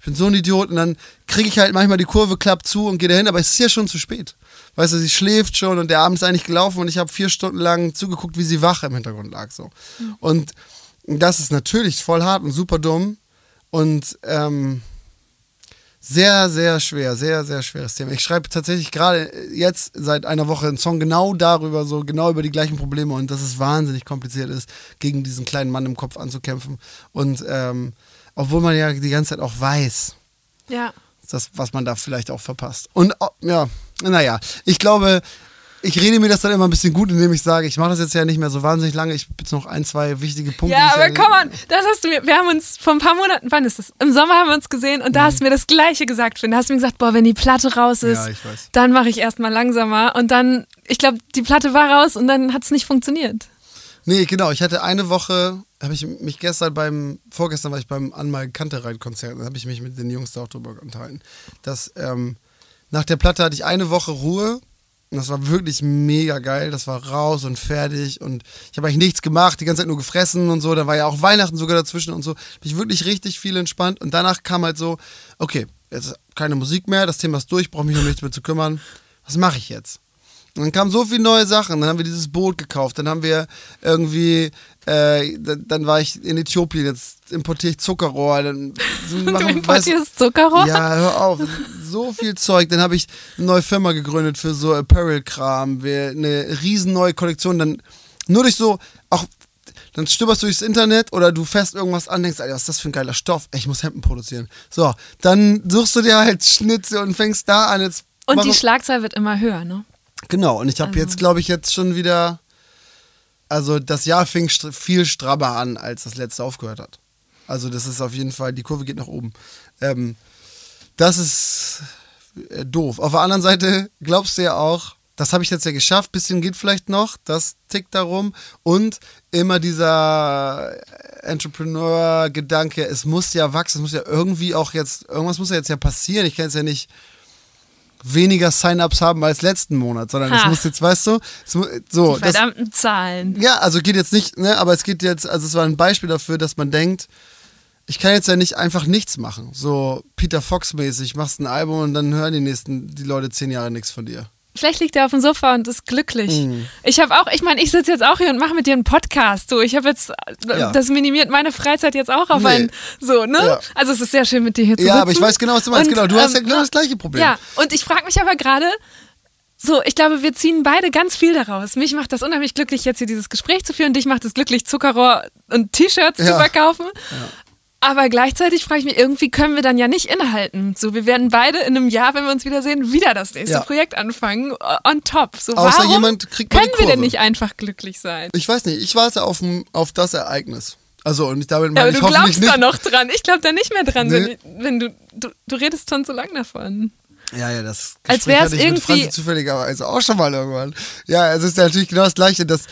A: Ich bin so ein Idiot und dann kriege ich halt manchmal die Kurve, klappt zu und gehe dahin, aber es ist ja schon zu spät. Weißt du, sie schläft schon und der Abend ist eigentlich gelaufen und ich habe vier Stunden lang zugeguckt, wie sie wach im Hintergrund lag. So. Und das ist natürlich voll hart und super dumm und ähm, sehr, sehr schwer, sehr, sehr schweres Thema. Ich schreibe tatsächlich gerade jetzt seit einer Woche einen Song genau darüber, so genau über die gleichen Probleme und dass es wahnsinnig kompliziert ist, gegen diesen kleinen Mann im Kopf anzukämpfen. Und ähm, obwohl man ja die ganze Zeit auch weiß,
B: Ja.
A: das, was man da vielleicht auch verpasst. Und oh, ja, naja, ich glaube, ich rede mir das dann immer ein bisschen gut, indem ich sage, ich mache das jetzt ja nicht mehr so wahnsinnig lange. Ich habe jetzt noch ein, zwei wichtige Punkte.
B: Ja, aber komm on, das hast du mir, wir haben uns vor ein paar Monaten, wann ist das? Im Sommer haben wir uns gesehen und da hast du mir das Gleiche gesagt, Finn. Da hast du mir gesagt, boah, wenn die Platte raus ist.
A: Ja,
B: dann mache ich erstmal langsamer und dann, ich glaube, die Platte war raus und dann hat es nicht funktioniert.
A: Nee, genau. Ich hatte eine Woche, habe ich mich gestern beim, vorgestern war ich beim Anmal Kantereit Konzert, da habe ich mich mit den Jungs da auch drüber unterhalten. Dass ähm, nach der Platte hatte ich eine Woche Ruhe und das war wirklich mega geil. Das war raus und fertig und ich habe eigentlich nichts gemacht, die ganze Zeit nur gefressen und so. Da war ja auch Weihnachten sogar dazwischen und so. Hab ich wirklich richtig viel entspannt und danach kam halt so, okay, jetzt keine Musik mehr, das Thema ist durch, brauche mich um nichts mehr zu kümmern. Was mache ich jetzt? Und dann kamen so viele neue Sachen. Dann haben wir dieses Boot gekauft. Dann haben wir irgendwie, äh, dann, war ich in Äthiopien, jetzt importiere ich Zuckerrohr. Dann so
B: Du
A: machen- weißt-
B: importierst Zuckerrohr?
A: ja, hör auf. So viel Zeug. Dann habe ich eine neue Firma gegründet für so Apparel-Kram. Eine riesen neue Kollektion. Dann nur durch so, auch, dann stöberst du durchs Internet oder du fährst irgendwas an, denkst, Alter, was ist das für ein geiler Stoff? Ich muss Hemden produzieren. So, dann suchst du dir halt Schnitze und fängst da an. Jetzt
B: Und die Schlagzahl wird immer höher, ne?
A: Genau, und ich habe
B: Also-
A: jetzt, glaube ich, jetzt schon wieder also das Jahr fing str viel strammer an, als das letzte aufgehört hat. Also das ist auf jeden Fall, die Kurve geht nach oben. Ähm, das ist äh, doof. Auf der anderen Seite glaubst du ja auch, das habe ich jetzt ja geschafft, bisschen geht vielleicht noch, das tickt darum. Und immer dieser Entrepreneur-Gedanke, es muss ja wachsen, es muss ja irgendwie auch jetzt, irgendwas muss ja jetzt ja passieren. Ich kann jetzt ja nicht weniger Sign-ups haben als letzten Monat, sondern es muss jetzt, weißt du, es so,
B: Die
A: das,
B: verdammten Zahlen.
A: ja, also geht jetzt nicht, ne, aber es geht jetzt, also es war ein Beispiel dafür, dass man denkt, ich kann jetzt ja nicht einfach nichts machen. So Peter Fox-mäßig, machst ein Album und dann hören die nächsten, die Leute zehn Jahre nichts von dir.
B: Vielleicht liegt er auf dem Sofa und ist glücklich.
A: Mhm.
B: Ich habe auch, ich meine, ich sitze jetzt auch hier und mache mit dir einen Podcast. So, ich habe jetzt,
A: Ja.
B: das minimiert meine Freizeit jetzt auch auf
A: Nee.
B: ein, so, ne?
A: Ja.
B: Also es ist sehr schön mit dir hier zu
A: Ja,
B: sitzen.
A: aber ich weiß genau, was du meinst.
B: Und,
A: genau, du hast ja
B: ähm,
A: genau das gleiche Problem.
B: Ja, und ich frage mich aber gerade, so, ich glaube, wir ziehen beide ganz viel daraus. Mich macht das unheimlich glücklich, jetzt hier dieses Gespräch zu führen. Dich macht es glücklich, Zuckerrohr und T-Shirts zu
A: Ja.
B: verkaufen. Aber gleichzeitig frage ich mich, irgendwie können wir dann ja nicht innehalten. So, wir werden beide in einem Jahr, wenn wir uns wiedersehen, wieder das nächste
A: Ja.
B: Projekt anfangen, on top. So,
A: Außer
B: warum
A: jemand kriegt
B: können wir denn nicht einfach glücklich sein?
A: Ich weiß nicht, ich warte auf, auf das Ereignis. Also, und ich damit
B: Ja,
A: meine
B: aber
A: ich
B: du glaubst
A: nicht.
B: da noch dran. Ich glaube da nicht mehr dran,
A: Nee.
B: wenn, wenn du, du, du redest schon so lang davon.
A: Ja, ja, das
B: Als
A: Gespräch hatte ich mit
B: irgendwie-
A: zufälligerweise auch schon mal irgendwann. Ja, es ist ja natürlich genau das Gleiche. Dass,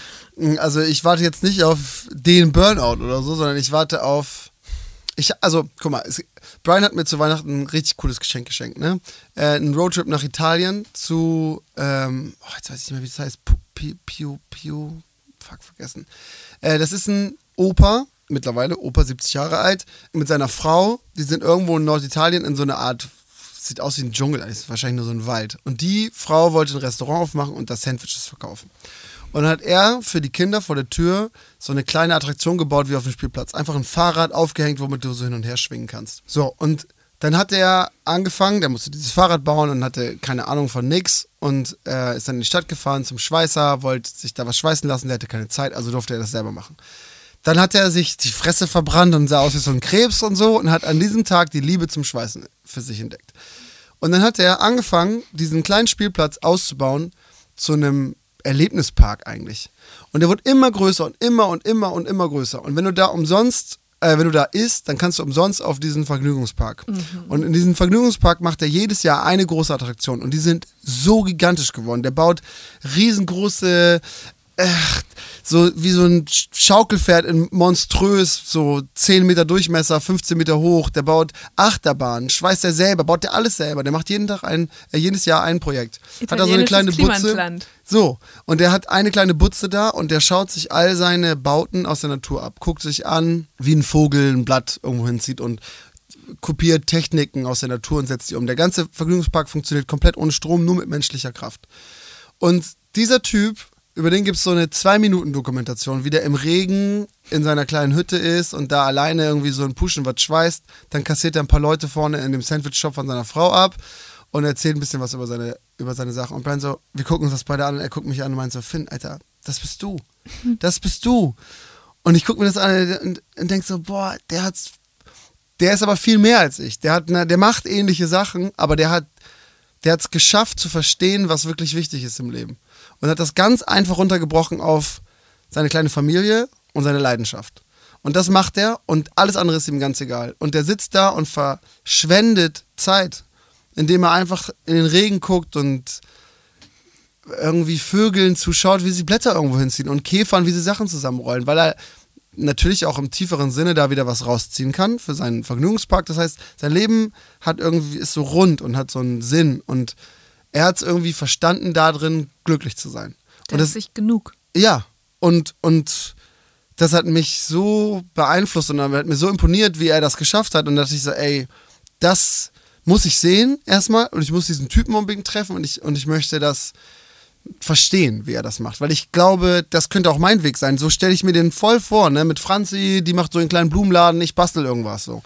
A: also ich warte jetzt nicht auf den Burnout oder so, sondern ich warte auf. Ich, also, guck mal, es, Brian hat mir zu Weihnachten ein richtig cooles Geschenk geschenkt, ne? Äh, ein Roadtrip nach Italien zu, ähm, oh, jetzt weiß ich nicht mehr, wie das heißt. Pu- Pi- Pio, fuck, vergessen. Äh, das ist ein Opa, mittlerweile, Opa 70 Jahre alt, mit seiner Frau. Die sind irgendwo in Norditalien in so einer Art sieht aus wie ein Dschungel, ist wahrscheinlich nur so ein Wald. Und die Frau wollte ein Restaurant aufmachen und da Sandwiches verkaufen. Und dann hat er für die Kinder vor der Tür so eine kleine Attraktion gebaut wie auf dem Spielplatz. Einfach ein Fahrrad aufgehängt, womit du so hin und her schwingen kannst. So, und dann hat er angefangen, der musste dieses Fahrrad bauen und hatte keine Ahnung von nix und äh, ist dann in die Stadt gefahren zum Schweißer, wollte sich da was schweißen lassen, der hatte keine Zeit, also durfte er das selber machen. Dann hat er sich die Fresse verbrannt und sah aus wie so ein Krebs und so und hat an diesem Tag die Liebe zum Schweißen für sich entdeckt. Und dann hat er angefangen, diesen kleinen Spielplatz auszubauen zu einem Erlebnispark eigentlich. Und der wird immer größer und immer und immer und immer größer. Und wenn du da umsonst, äh, wenn du da isst, dann kannst du umsonst auf diesen Vergnügungspark. Und in diesem Vergnügungspark macht er jedes Jahr eine große Attraktion. Und die sind so gigantisch geworden. Der baut riesengroße äh, so wie so ein Sch- Schaukelpferd in monströs, so 10 Meter Durchmesser, 15 Meter hoch. Der baut Achterbahnen, schweißt er selber, baut der alles selber. Der macht jeden Tag ein, äh, jedes Jahr ein Projekt. Hat da so eine kleine Butze. So, und der hat eine kleine Butze da und der schaut sich all seine Bauten aus der Natur ab, guckt sich an, wie ein Vogel ein Blatt irgendwo hinzieht und kopiert Techniken aus der Natur und setzt die um. Der ganze Vergnügungspark funktioniert komplett ohne Strom, nur mit menschlicher Kraft. Und dieser Typ, über den gibt es so eine Zwei-Minuten-Dokumentation, wie der im Regen in seiner kleinen Hütte ist und da alleine irgendwie so ein Puschen was schweißt. Dann kassiert er ein paar Leute vorne in dem Sandwich-Shop von seiner Frau ab und erzählt ein bisschen was über seine, über seine Sachen. Und Brian so, wir gucken uns das beide an und er guckt mich an und meint so, Finn, Alter, das bist du. Das bist du. Und ich gucke mir das an und, und denke so, boah, der hat's der ist aber viel mehr als ich. Der hat, eine, der macht ähnliche Sachen, aber der hat, der hat es geschafft zu verstehen, was wirklich wichtig ist im Leben. Und hat das ganz einfach runtergebrochen auf seine kleine Familie und seine Leidenschaft. Und das macht er und alles andere ist ihm ganz egal. Und der sitzt da und verschwendet Zeit, indem er einfach in den Regen guckt und irgendwie Vögeln zuschaut, wie sie Blätter irgendwo hinziehen und Käfern, wie sie Sachen zusammenrollen, weil er natürlich auch im tieferen Sinne da wieder was rausziehen kann für seinen Vergnügungspark. Das heißt, sein Leben hat irgendwie ist so rund und hat so einen Sinn und er hat es irgendwie verstanden, da drin glücklich zu sein.
B: Der
A: Und
B: ist
A: das,
B: sich genug.
A: ja, und, und das hat mich so beeinflusst und hat mir so imponiert, wie er das geschafft hat. Und da dachte ich so, ey, das muss ich sehen erstmal und ich muss diesen Typen unbedingt treffen und ich, und ich möchte das verstehen, wie er das macht. Weil ich glaube, das könnte auch mein Weg sein. So stelle ich mir den voll vor, ne? Mit Franzi, die macht so einen kleinen Blumenladen, ich bastel irgendwas so.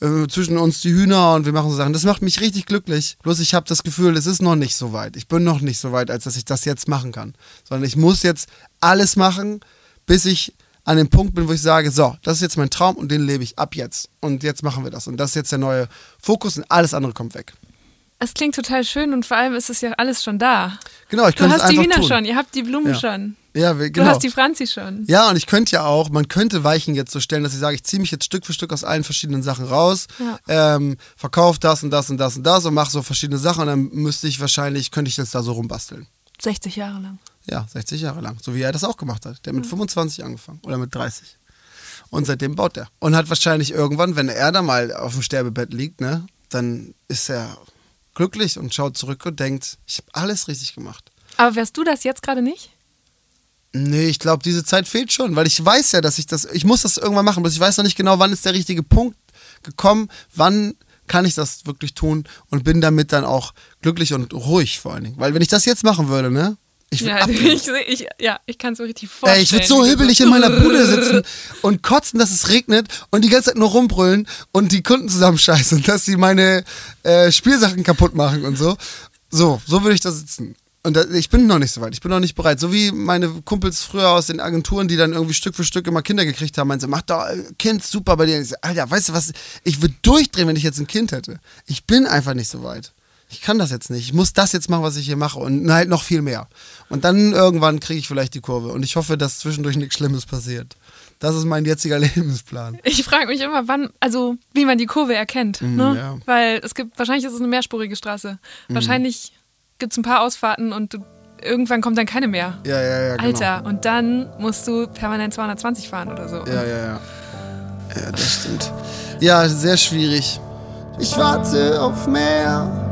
A: Äh, zwischen uns die Hühner und wir machen so Sachen. Das macht mich richtig glücklich. Bloß ich habe das Gefühl, es ist noch nicht so weit. Ich bin noch nicht so weit, als dass ich das jetzt machen kann. Sondern ich muss jetzt alles machen, bis ich an dem Punkt bin, wo ich sage, so, das ist jetzt mein Traum und den lebe ich ab jetzt. Und jetzt machen wir das. Und das ist jetzt der neue Fokus und alles andere kommt weg.
B: Es klingt total schön und vor allem ist es ja alles schon da.
A: Genau, ich
B: Du
A: könnte es
B: hast die
A: einfach
B: Wiener
A: tun.
B: schon, ihr habt die Blumen
A: Ja.
B: schon.
A: Ja, wir-
B: Du
A: genau.
B: hast die Franzi schon.
A: Ja, und ich könnte ja auch, man könnte Weichen jetzt so stellen, dass ich sage, ich ziehe mich jetzt Stück für Stück aus allen verschiedenen Sachen raus,
B: Ja.
A: ähm, verkaufe das und das und das und das und mache so verschiedene Sachen und dann müsste ich wahrscheinlich, könnte ich jetzt da so rumbasteln.
B: 60 Jahre lang.
A: Ja, 60 Jahre lang. So wie er das auch gemacht hat. Der hat mit 25 angefangen oder mit 30. Und seitdem baut er. Und hat wahrscheinlich irgendwann, wenn er da mal auf dem Sterbebett liegt, ne, dann ist er glücklich und schaut zurück und denkt, ich habe alles richtig gemacht.
B: Aber wärst du das jetzt gerade nicht?
A: Nee, ich glaube, diese Zeit fehlt schon, weil ich weiß ja, dass ich das, ich muss das irgendwann machen, bloß ich weiß noch nicht genau, wann ist der richtige Punkt gekommen, wann kann ich das wirklich tun und bin damit dann auch glücklich und ruhig vor allen Dingen. Weil wenn ich das jetzt machen würde, ne, ich würde
B: Ja, ich, ich, ja, ich kann es mir richtig vorstellen.
A: Ey, ich würde so hibbelig in meiner Bude sitzen und kotzen, dass es regnet und die ganze Zeit nur rumbrüllen und die Kunden zusammenscheißen, dass sie meine äh, Spielsachen kaputt machen und so. So, so würde ich da sitzen. Und da, ich bin noch nicht so weit, ich bin noch nicht bereit. So wie meine Kumpels früher aus den Agenturen, die dann irgendwie Stück für Stück immer Kinder gekriegt haben, meinen sie, mach doch äh, Kind super bei dir. Ich so, Alter, weißt du was, ich würde durchdrehen, wenn ich jetzt ein Kind hätte. Ich bin einfach nicht so weit. Ich kann das jetzt nicht. Ich muss das jetzt machen, was ich hier mache und halt noch viel mehr. Und dann irgendwann kriege ich vielleicht die Kurve. Und ich hoffe, dass zwischendurch nichts Schlimmes passiert. Das ist mein jetziger Lebensplan.
B: Ich frage mich immer, wann, also wie man die Kurve erkennt. ne?
A: Mm, ja.
B: Weil es gibt, wahrscheinlich ist es eine mehrspurige Straße.
A: Mhm.
B: Wahrscheinlich gibt es ein paar Ausfahrten und du, irgendwann kommt dann keine mehr.
A: Ja, ja, ja. Genau.
B: Alter, und dann musst du permanent 220 fahren oder so.
A: Ja, ja, ja. Ja, das stimmt. Ja, sehr schwierig.
G: Ich warte auf mehr,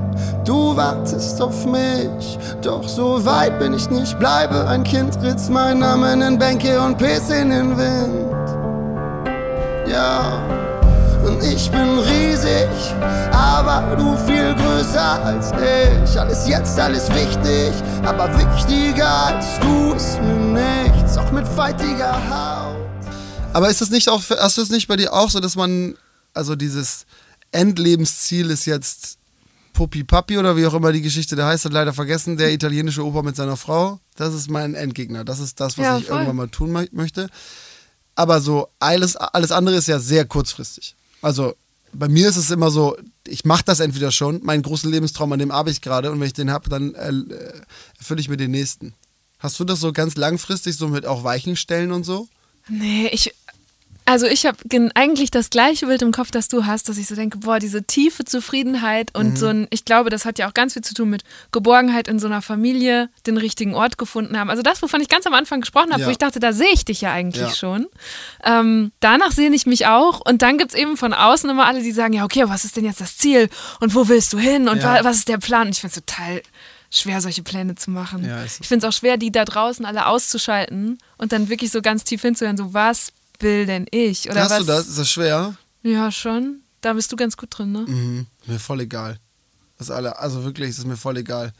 G: du wartest auf mich. Doch so weit bin ich nicht, bleibe ein Kind, ritz mein Namen in Bänke und Piss in den Wind. Ja, und ich bin riesig, aber du viel größer als ich. Alles jetzt, alles wichtig, aber wichtiger als du ist mir nichts, auch mit faltiger Haut.
A: Aber ist das nicht auch, hast du es nicht bei dir auch so, dass man, also dieses Endlebensziel ist jetzt Puppi Papi oder wie auch immer die Geschichte da heißt, hat leider vergessen, der italienische Opa mit seiner Frau. Das ist mein Endgegner. Das ist das, was
B: Ja,
A: ich
B: voll.
A: irgendwann mal tun mö- möchte. Aber so alles, alles andere ist ja sehr kurzfristig. Also bei mir ist es immer so, ich mache das entweder schon, meinen großen Lebenstraum, an dem arbeite ich gerade und wenn ich den habe, dann äh, erfülle ich mir den nächsten. Hast du das so ganz langfristig, so mit auch Weichenstellen und so?
B: Nee, ich. Also ich habe eigentlich das gleiche Bild im Kopf, das du hast, dass ich so denke, boah, diese tiefe Zufriedenheit und so ein, ich glaube, das hat ja auch ganz viel zu tun mit Geborgenheit in so einer Familie, den richtigen Ort gefunden haben. Also das, wovon ich ganz am Anfang gesprochen habe,
A: Ja.
B: wo ich dachte, da sehe ich dich ja eigentlich
A: Ja.
B: schon. Ähm, danach sehne ich mich auch und dann gibt es eben von außen immer alle, die sagen, ja, okay, was ist denn jetzt das Ziel und wo willst du hin und
A: Ja.
B: wa- was ist der Plan? Und ich finde es total schwer, solche Pläne zu machen. Ich finde es auch schwer, die da draußen alle auszuschalten und dann wirklich so ganz tief hinzuhören, so was will denn ich? Oder
A: Hast
B: was?
A: du das? Ist das schwer?
B: Ja, schon. Da bist du ganz gut drin, ne?
A: Mhm. Mir voll egal. Das alle, also wirklich, es ist mir voll egal.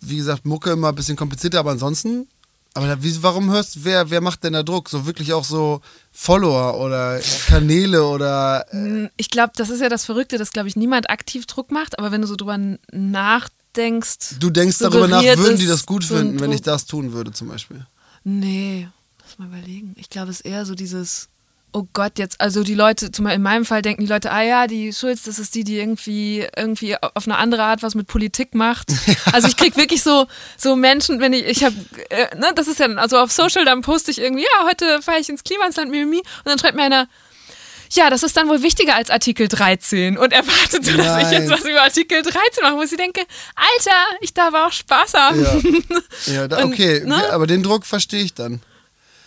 A: Wie gesagt, Mucke immer ein bisschen komplizierter, aber ansonsten. Aber da, wie, warum hörst wer, wer macht denn da Druck? So wirklich auch so Follower oder Kanäle oder. äh,
B: Ich glaube, das ist ja das Verrückte, dass, glaube ich, niemand aktiv Druck macht, aber wenn du so drüber nachdenkst.
A: Du denkst darüber nach, würden die das gut finden, wenn ich das tun würde, zum Beispiel.
B: Nee, mal überlegen. Ich glaube, es ist eher so dieses, oh Gott, jetzt, also die Leute, zum Beispiel in meinem Fall denken die Leute, ah ja, die Schulz, das ist die, die irgendwie, irgendwie auf eine andere Art was mit Politik macht. Also ich krieg wirklich so, so Menschen, wenn ich, ich habe, äh, ne, das ist ja, also auf Social, dann poste ich irgendwie, ja, heute fahre ich ins Klimasland, Mimimi, und dann schreibt mir einer, ja, das ist dann wohl wichtiger als Artikel 13 und erwartet so, dass ich jetzt was über Artikel 13 mache, wo ich denke, Alter, ich darf auch Spaß haben.
A: Ja, ja da,
B: Und,
A: okay,
B: ne?
A: aber den Druck verstehe ich dann.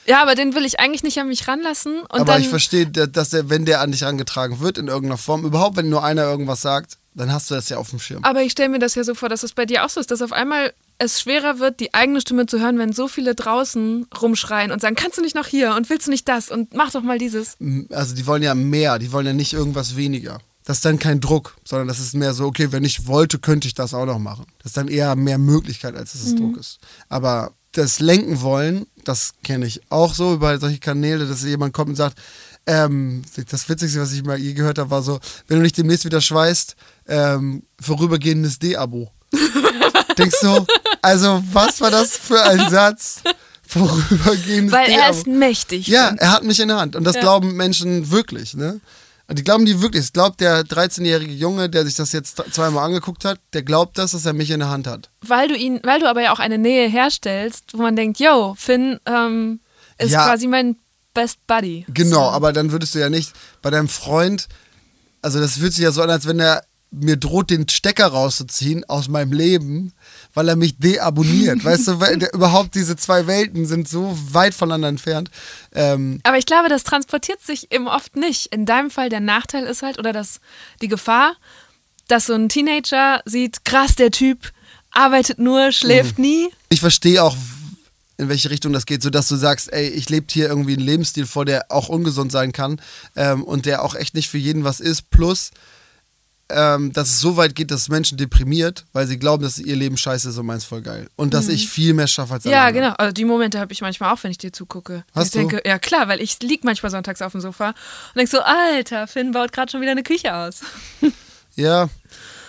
B: Ja, aber den will ich eigentlich nicht an mich ranlassen. Und
A: aber
B: dann,
A: ich verstehe, da- dass der, wenn der an dich rangetragen wird in irgendeiner Form, überhaupt wenn nur einer irgendwas sagt, dann hast du das ja auf dem Schirm.
B: aber ich stelle mir das ja so vor, dass es bei dir auch so ist, dass auf einmal es schwerer wird, die eigene Stimme zu hören, wenn so viele draußen rumschreien und sagen, kannst du nicht noch hier und willst du nicht das und mach doch mal dieses.
A: also die wollen ja mehr, die wollen ja nicht irgendwas weniger. Das ist dann kein Druck, sondern das ist mehr so, okay, wenn ich wollte, könnte ich das auch noch machen. Das ist dann eher mehr Möglichkeit, als dass es Druck ist. Aber das Lenken wollen, das kenne ich auch so über solche Kanäle, dass jemand kommt und sagt, ähm, das Witzigste, was ich mal je gehört habe, war so, wenn du nicht demnächst wieder schweißt, ähm, vorübergehendes D-Abo. Denkst du, also was war das für ein Satz? Vorübergehendes
B: Weil er
A: D-Abo.
B: ist mächtig.
A: Ja, er hat mich in der Hand. Und das
B: Ja.
A: glauben Menschen wirklich, ne? Die glauben die wirklich. Es glaubt der 13-jährige Junge, der sich das jetzt zweimal angeguckt hat, der glaubt das, dass er mich in der Hand hat.
B: Weil du ihn, weil du aber ja auch eine Nähe herstellst, wo man denkt, yo, Finn ähm, ist
A: Ja.
B: quasi mein Best Buddy.
A: Genau,
B: So.
A: aber dann würdest du ja nicht bei deinem Freund, also das fühlt sich ja so an, als wenn er mir droht, den Stecker rauszuziehen aus meinem Leben, weil er mich deabonniert. weißt du, weil der, überhaupt diese zwei Welten sind so weit voneinander entfernt. Ähm,
B: Aber ich glaube, das transportiert sich eben oft nicht. In deinem Fall der Nachteil ist halt, oder das, die Gefahr, dass so ein Teenager sieht, krass, der Typ arbeitet nur, schläft
A: Mhm.
B: nie.
A: ich verstehe auch, in welche Richtung das geht, sodass du sagst, ey, ich lebe hier irgendwie einen Lebensstil vor, der auch ungesund sein kann ähm, und der auch echt nicht für jeden was ist. Plus, ähm, dass es so weit geht, dass Menschen deprimiert, weil sie glauben, dass ihr Leben scheiße ist und meins voll geil. Und dass ich viel mehr schaffe als
B: Mhm. Ja, genau. Also die Momente habe ich manchmal auch, wenn ich dir zugucke.
A: Hast
B: ich
A: du?
B: denke, ja klar, weil ich lieg manchmal sonntags auf dem Sofa und denk so, Alter, Finn baut gerade schon wieder eine Küche aus.
A: Ja.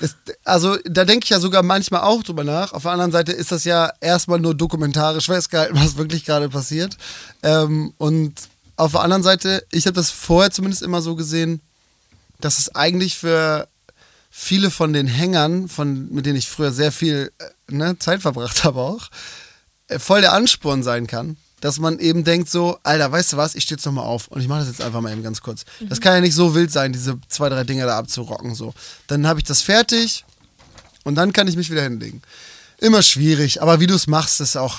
A: Ist, also da denke ich ja sogar manchmal auch drüber nach. Auf der anderen Seite ist das ja erstmal nur dokumentarisch festgehalten, was wirklich gerade passiert. Ähm, und auf der anderen Seite, ich habe das vorher zumindest immer so gesehen, dass es eigentlich für viele von den Hängern, von, mit denen ich früher sehr viel äh, ne, Zeit verbracht habe auch, äh, voll der Ansporn sein kann, dass man eben denkt so, Alter, weißt du was, ich stehe jetzt nochmal auf und ich mache das jetzt einfach mal eben ganz kurz. Das kann ja nicht so wild sein, diese zwei, drei Dinger da abzurocken so. Dann habe ich das fertig und dann kann ich mich wieder hinlegen. Immer schwierig, aber wie du es machst, ist auch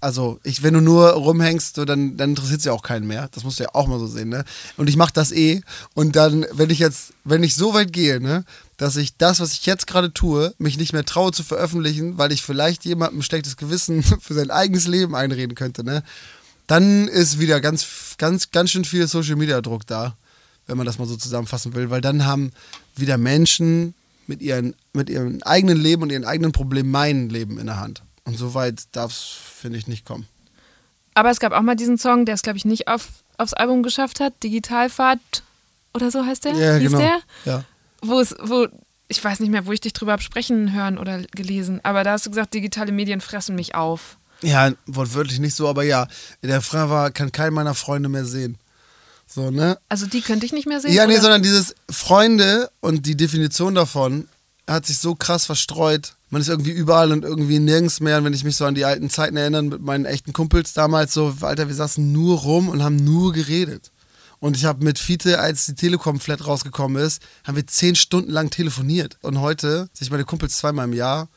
A: also ich, wenn du nur rumhängst, so, dann, dann interessiert es ja auch keinen mehr. Das musst du ja auch mal so sehen, ne? Und ich mache das eh. Und dann, wenn ich jetzt, wenn ich so weit gehe, ne, dass ich das, was ich jetzt gerade tue, mich nicht mehr traue zu veröffentlichen, weil ich vielleicht jemandem schlechtes Gewissen für sein eigenes Leben einreden könnte, ne? Dann ist wieder ganz, ganz, ganz schön viel Social Media Druck da, wenn man das mal so zusammenfassen will, weil dann haben wieder Menschen mit, ihren, mit ihrem eigenen Leben und ihren eigenen Problemen mein Leben in der Hand. Und so weit darf es, finde ich, nicht kommen.
B: Aber es gab auch mal diesen Song, der es, glaube ich, nicht auf, aufs Album geschafft hat. Digitalfahrt oder so heißt der?
A: Ja,
B: Hieß
A: genau.
B: der?
A: Ja.
B: Wo es, wo, ich weiß nicht mehr, wo ich dich drüber hab sprechen hören oder gelesen, aber da hast du gesagt, digitale Medien fressen mich auf.
A: Ja, wortwörtlich nicht so, aber ja. Der Frage war, kann kein meiner Freunde mehr sehen. So, ne?
B: Also die könnte ich nicht mehr sehen.
A: Ja, nee,
B: oder?
A: sondern dieses Freunde und die Definition davon hat sich so krass verstreut. Man ist irgendwie überall und irgendwie nirgends mehr. Und wenn ich mich so an die alten Zeiten erinnere mit meinen echten Kumpels damals, so, Alter, wir saßen nur rum und haben nur geredet. Und ich habe mit Fiete, als die Telekom-Flat rausgekommen ist, haben wir zehn Stunden lang telefoniert. Und heute sehe ich meine Kumpels zweimal im Jahr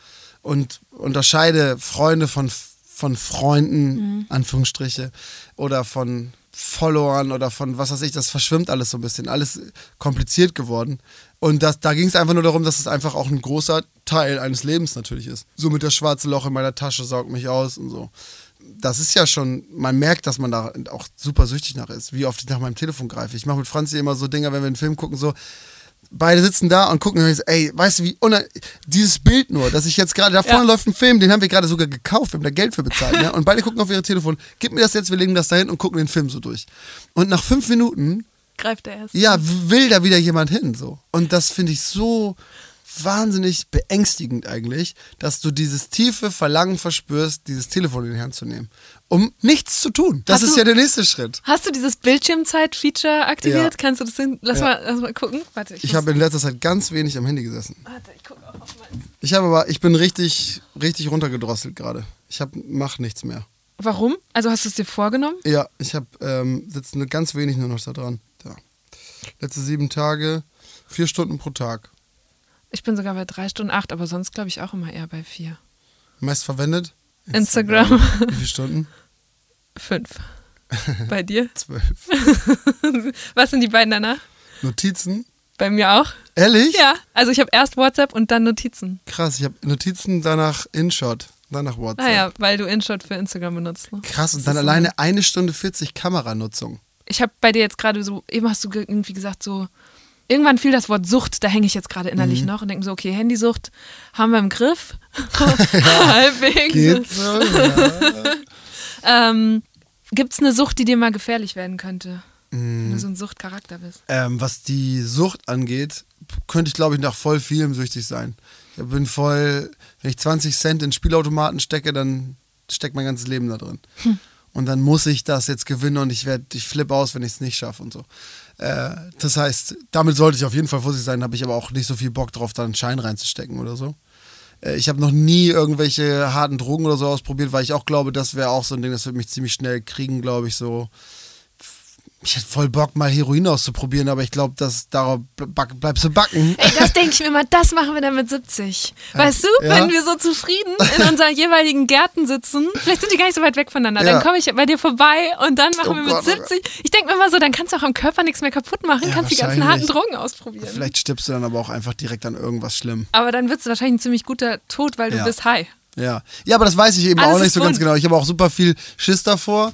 A: und unterscheide Freunde von, von Freunden, Anführungsstriche, oder von Followern oder von was weiß ich, das verschwimmt alles so ein bisschen, alles kompliziert geworden. Und das, da ging es einfach nur darum, dass es einfach auch ein großer Teil eines Lebens natürlich ist. So mit das schwarze Loch in meiner Tasche saugt mich aus und so. Das ist ja schon, man merkt, dass man da auch super süchtig nach ist, wie oft ich nach meinem Telefon greife. Ich mache mit Franzi immer so Dinger, wenn wir einen Film gucken, so, beide sitzen da und gucken, und ich so, ey, weißt du, wie dieses Bild nur, dass ich jetzt gerade, da vorne
B: Ja.
A: läuft ein Film, den haben wir gerade sogar gekauft, wir haben da Geld für bezahlt, ne? und beide gucken auf ihre Telefon, gib mir das jetzt, wir legen das dahin und gucken den Film so durch. Und nach fünf Minuten,
B: Greift er erst.
A: ja, will da wieder jemand hin, so. Und das finde ich so wahnsinnig beängstigend eigentlich, dass du dieses tiefe Verlangen verspürst, dieses Telefon in die Hand zu nehmen, um nichts zu tun. Das
B: Hast
A: ist
B: du-
A: ja der nächste Schritt.
B: Hast du dieses Bildschirmzeit-Feature aktiviert?
A: Ja.
B: Kannst du das hin? Lass,
A: Ja.
B: mal, lass mal gucken. Warte, ich,
A: Ich habe in letzter Zeit ganz wenig am Handy gesessen.
B: Warte, ich gucke auch auf meins.
A: Ich habe aber, ich bin richtig, richtig runtergedrosselt gerade. Ich hab, mach nichts mehr.
B: Warum? Also hast du es dir vorgenommen?
A: Ja, ich habe, ähm, sitze nur ganz wenig nur noch da dran. Letzte sieben Tage, vier Stunden pro Tag.
B: Ich bin sogar bei drei Stunden acht, aber sonst glaube ich auch immer eher bei vier.
A: Meist verwendet?
B: Instagram.
A: Wie viele Stunden?
B: Fünf. Bei dir?
A: Zwölf.
B: Was sind die beiden danach?
A: Notizen?
B: Bei mir auch.
A: Ehrlich?
B: Ja, also ich habe erst WhatsApp und dann Notizen.
A: Krass, ich habe Notizen, danach InShot, danach WhatsApp.
B: Ah ja, weil du InShot für Instagram benutzt. Ne?
A: Krass, und dann alleine eine Stunde 40 Kameranutzung.
B: Ich habe bei dir jetzt gerade so, eben hast du ge- irgendwie gesagt, so, irgendwann fiel das Wort Sucht, da hänge ich jetzt gerade innerlich
A: Mhm.
B: noch und denke so, okay, Handysucht haben wir im Griff. Halbwegs.
A: Geht so, ja.
B: Ähm, Gibt es eine Sucht, die dir mal gefährlich werden könnte? Wenn
A: Mhm.
B: du so ein Suchtcharakter bist.
A: Ähm, was die Sucht angeht, könnte ich, glaube ich, nach voll vielem süchtig sein. Ich bin voll, wenn ich 20 Cent in Spielautomaten stecke, dann steckt mein ganzes Leben da drin. Und dann muss ich das jetzt gewinnen und ich werde, ich flippe aus, wenn ich es nicht schaffe und so. Äh, das heißt, damit sollte ich auf jeden Fall vorsichtig sein, habe ich aber auch nicht so viel Bock drauf, da einen Schein reinzustecken oder so. Äh, ich habe noch nie irgendwelche harten Drogen oder so ausprobiert, weil ich auch glaube, das wäre auch so ein Ding, das würde mich ziemlich schnell kriegen, glaube ich, so ich hätte voll Bock, mal Heroin auszuprobieren, aber ich glaube, dass darauf bleibst du backen.
E: Ey, das denke ich mir mal, das machen wir dann mit 70. Weißt du, ja. wenn wir so zufrieden in unseren jeweiligen Gärten sitzen, vielleicht sind die gar nicht so weit weg voneinander, ja. dann komme ich bei dir vorbei und dann machen oh wir mit Gott, 70. Ich denke mir mal so, dann kannst du auch am Körper nichts mehr kaputt machen, ja, kannst die ganzen harten Drogen ausprobieren.
A: Vielleicht stirbst du dann aber auch einfach direkt an irgendwas schlimm.
E: Aber dann wird es wahrscheinlich ein ziemlich guter Tod, weil du bist high.
A: Ja. ja, aber das weiß ich eben Alles auch nicht so ganz genau. Ich habe auch super viel Schiss davor.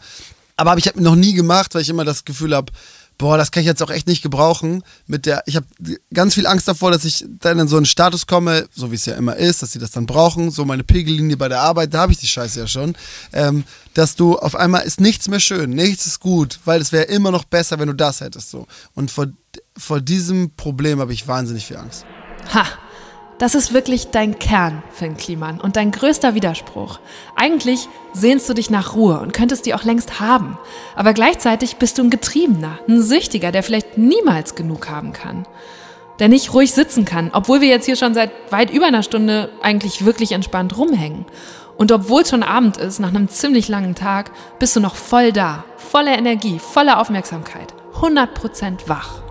A: Aber habe ich hab noch nie gemacht, weil ich immer das Gefühl habe, boah, das kann ich jetzt auch echt nicht gebrauchen. Mit der, ich habe ganz viel Angst davor, dass ich dann in so einen Status komme, so wie es ja immer ist, dass sie das dann brauchen, so meine Pegellinie bei der Arbeit, da habe ich die Scheiße ja schon, ähm, dass du auf einmal ist nichts mehr schön, nichts ist gut, weil es wäre immer noch besser, wenn du das hättest so. Und vor, vor diesem Problem habe ich wahnsinnig viel Angst.
B: Ha! Das ist wirklich dein Kern, Finn Kliman, und dein größter Widerspruch. Eigentlich sehnst du dich nach Ruhe und könntest die auch längst haben. Aber gleichzeitig bist du ein Getriebener, ein Süchtiger, der vielleicht niemals genug haben kann. Der nicht ruhig sitzen kann, obwohl wir jetzt hier schon seit weit über einer Stunde eigentlich wirklich entspannt rumhängen. Und obwohl es schon Abend ist, nach einem ziemlich langen Tag, bist du noch voll da, voller Energie, voller Aufmerksamkeit, 100% wach.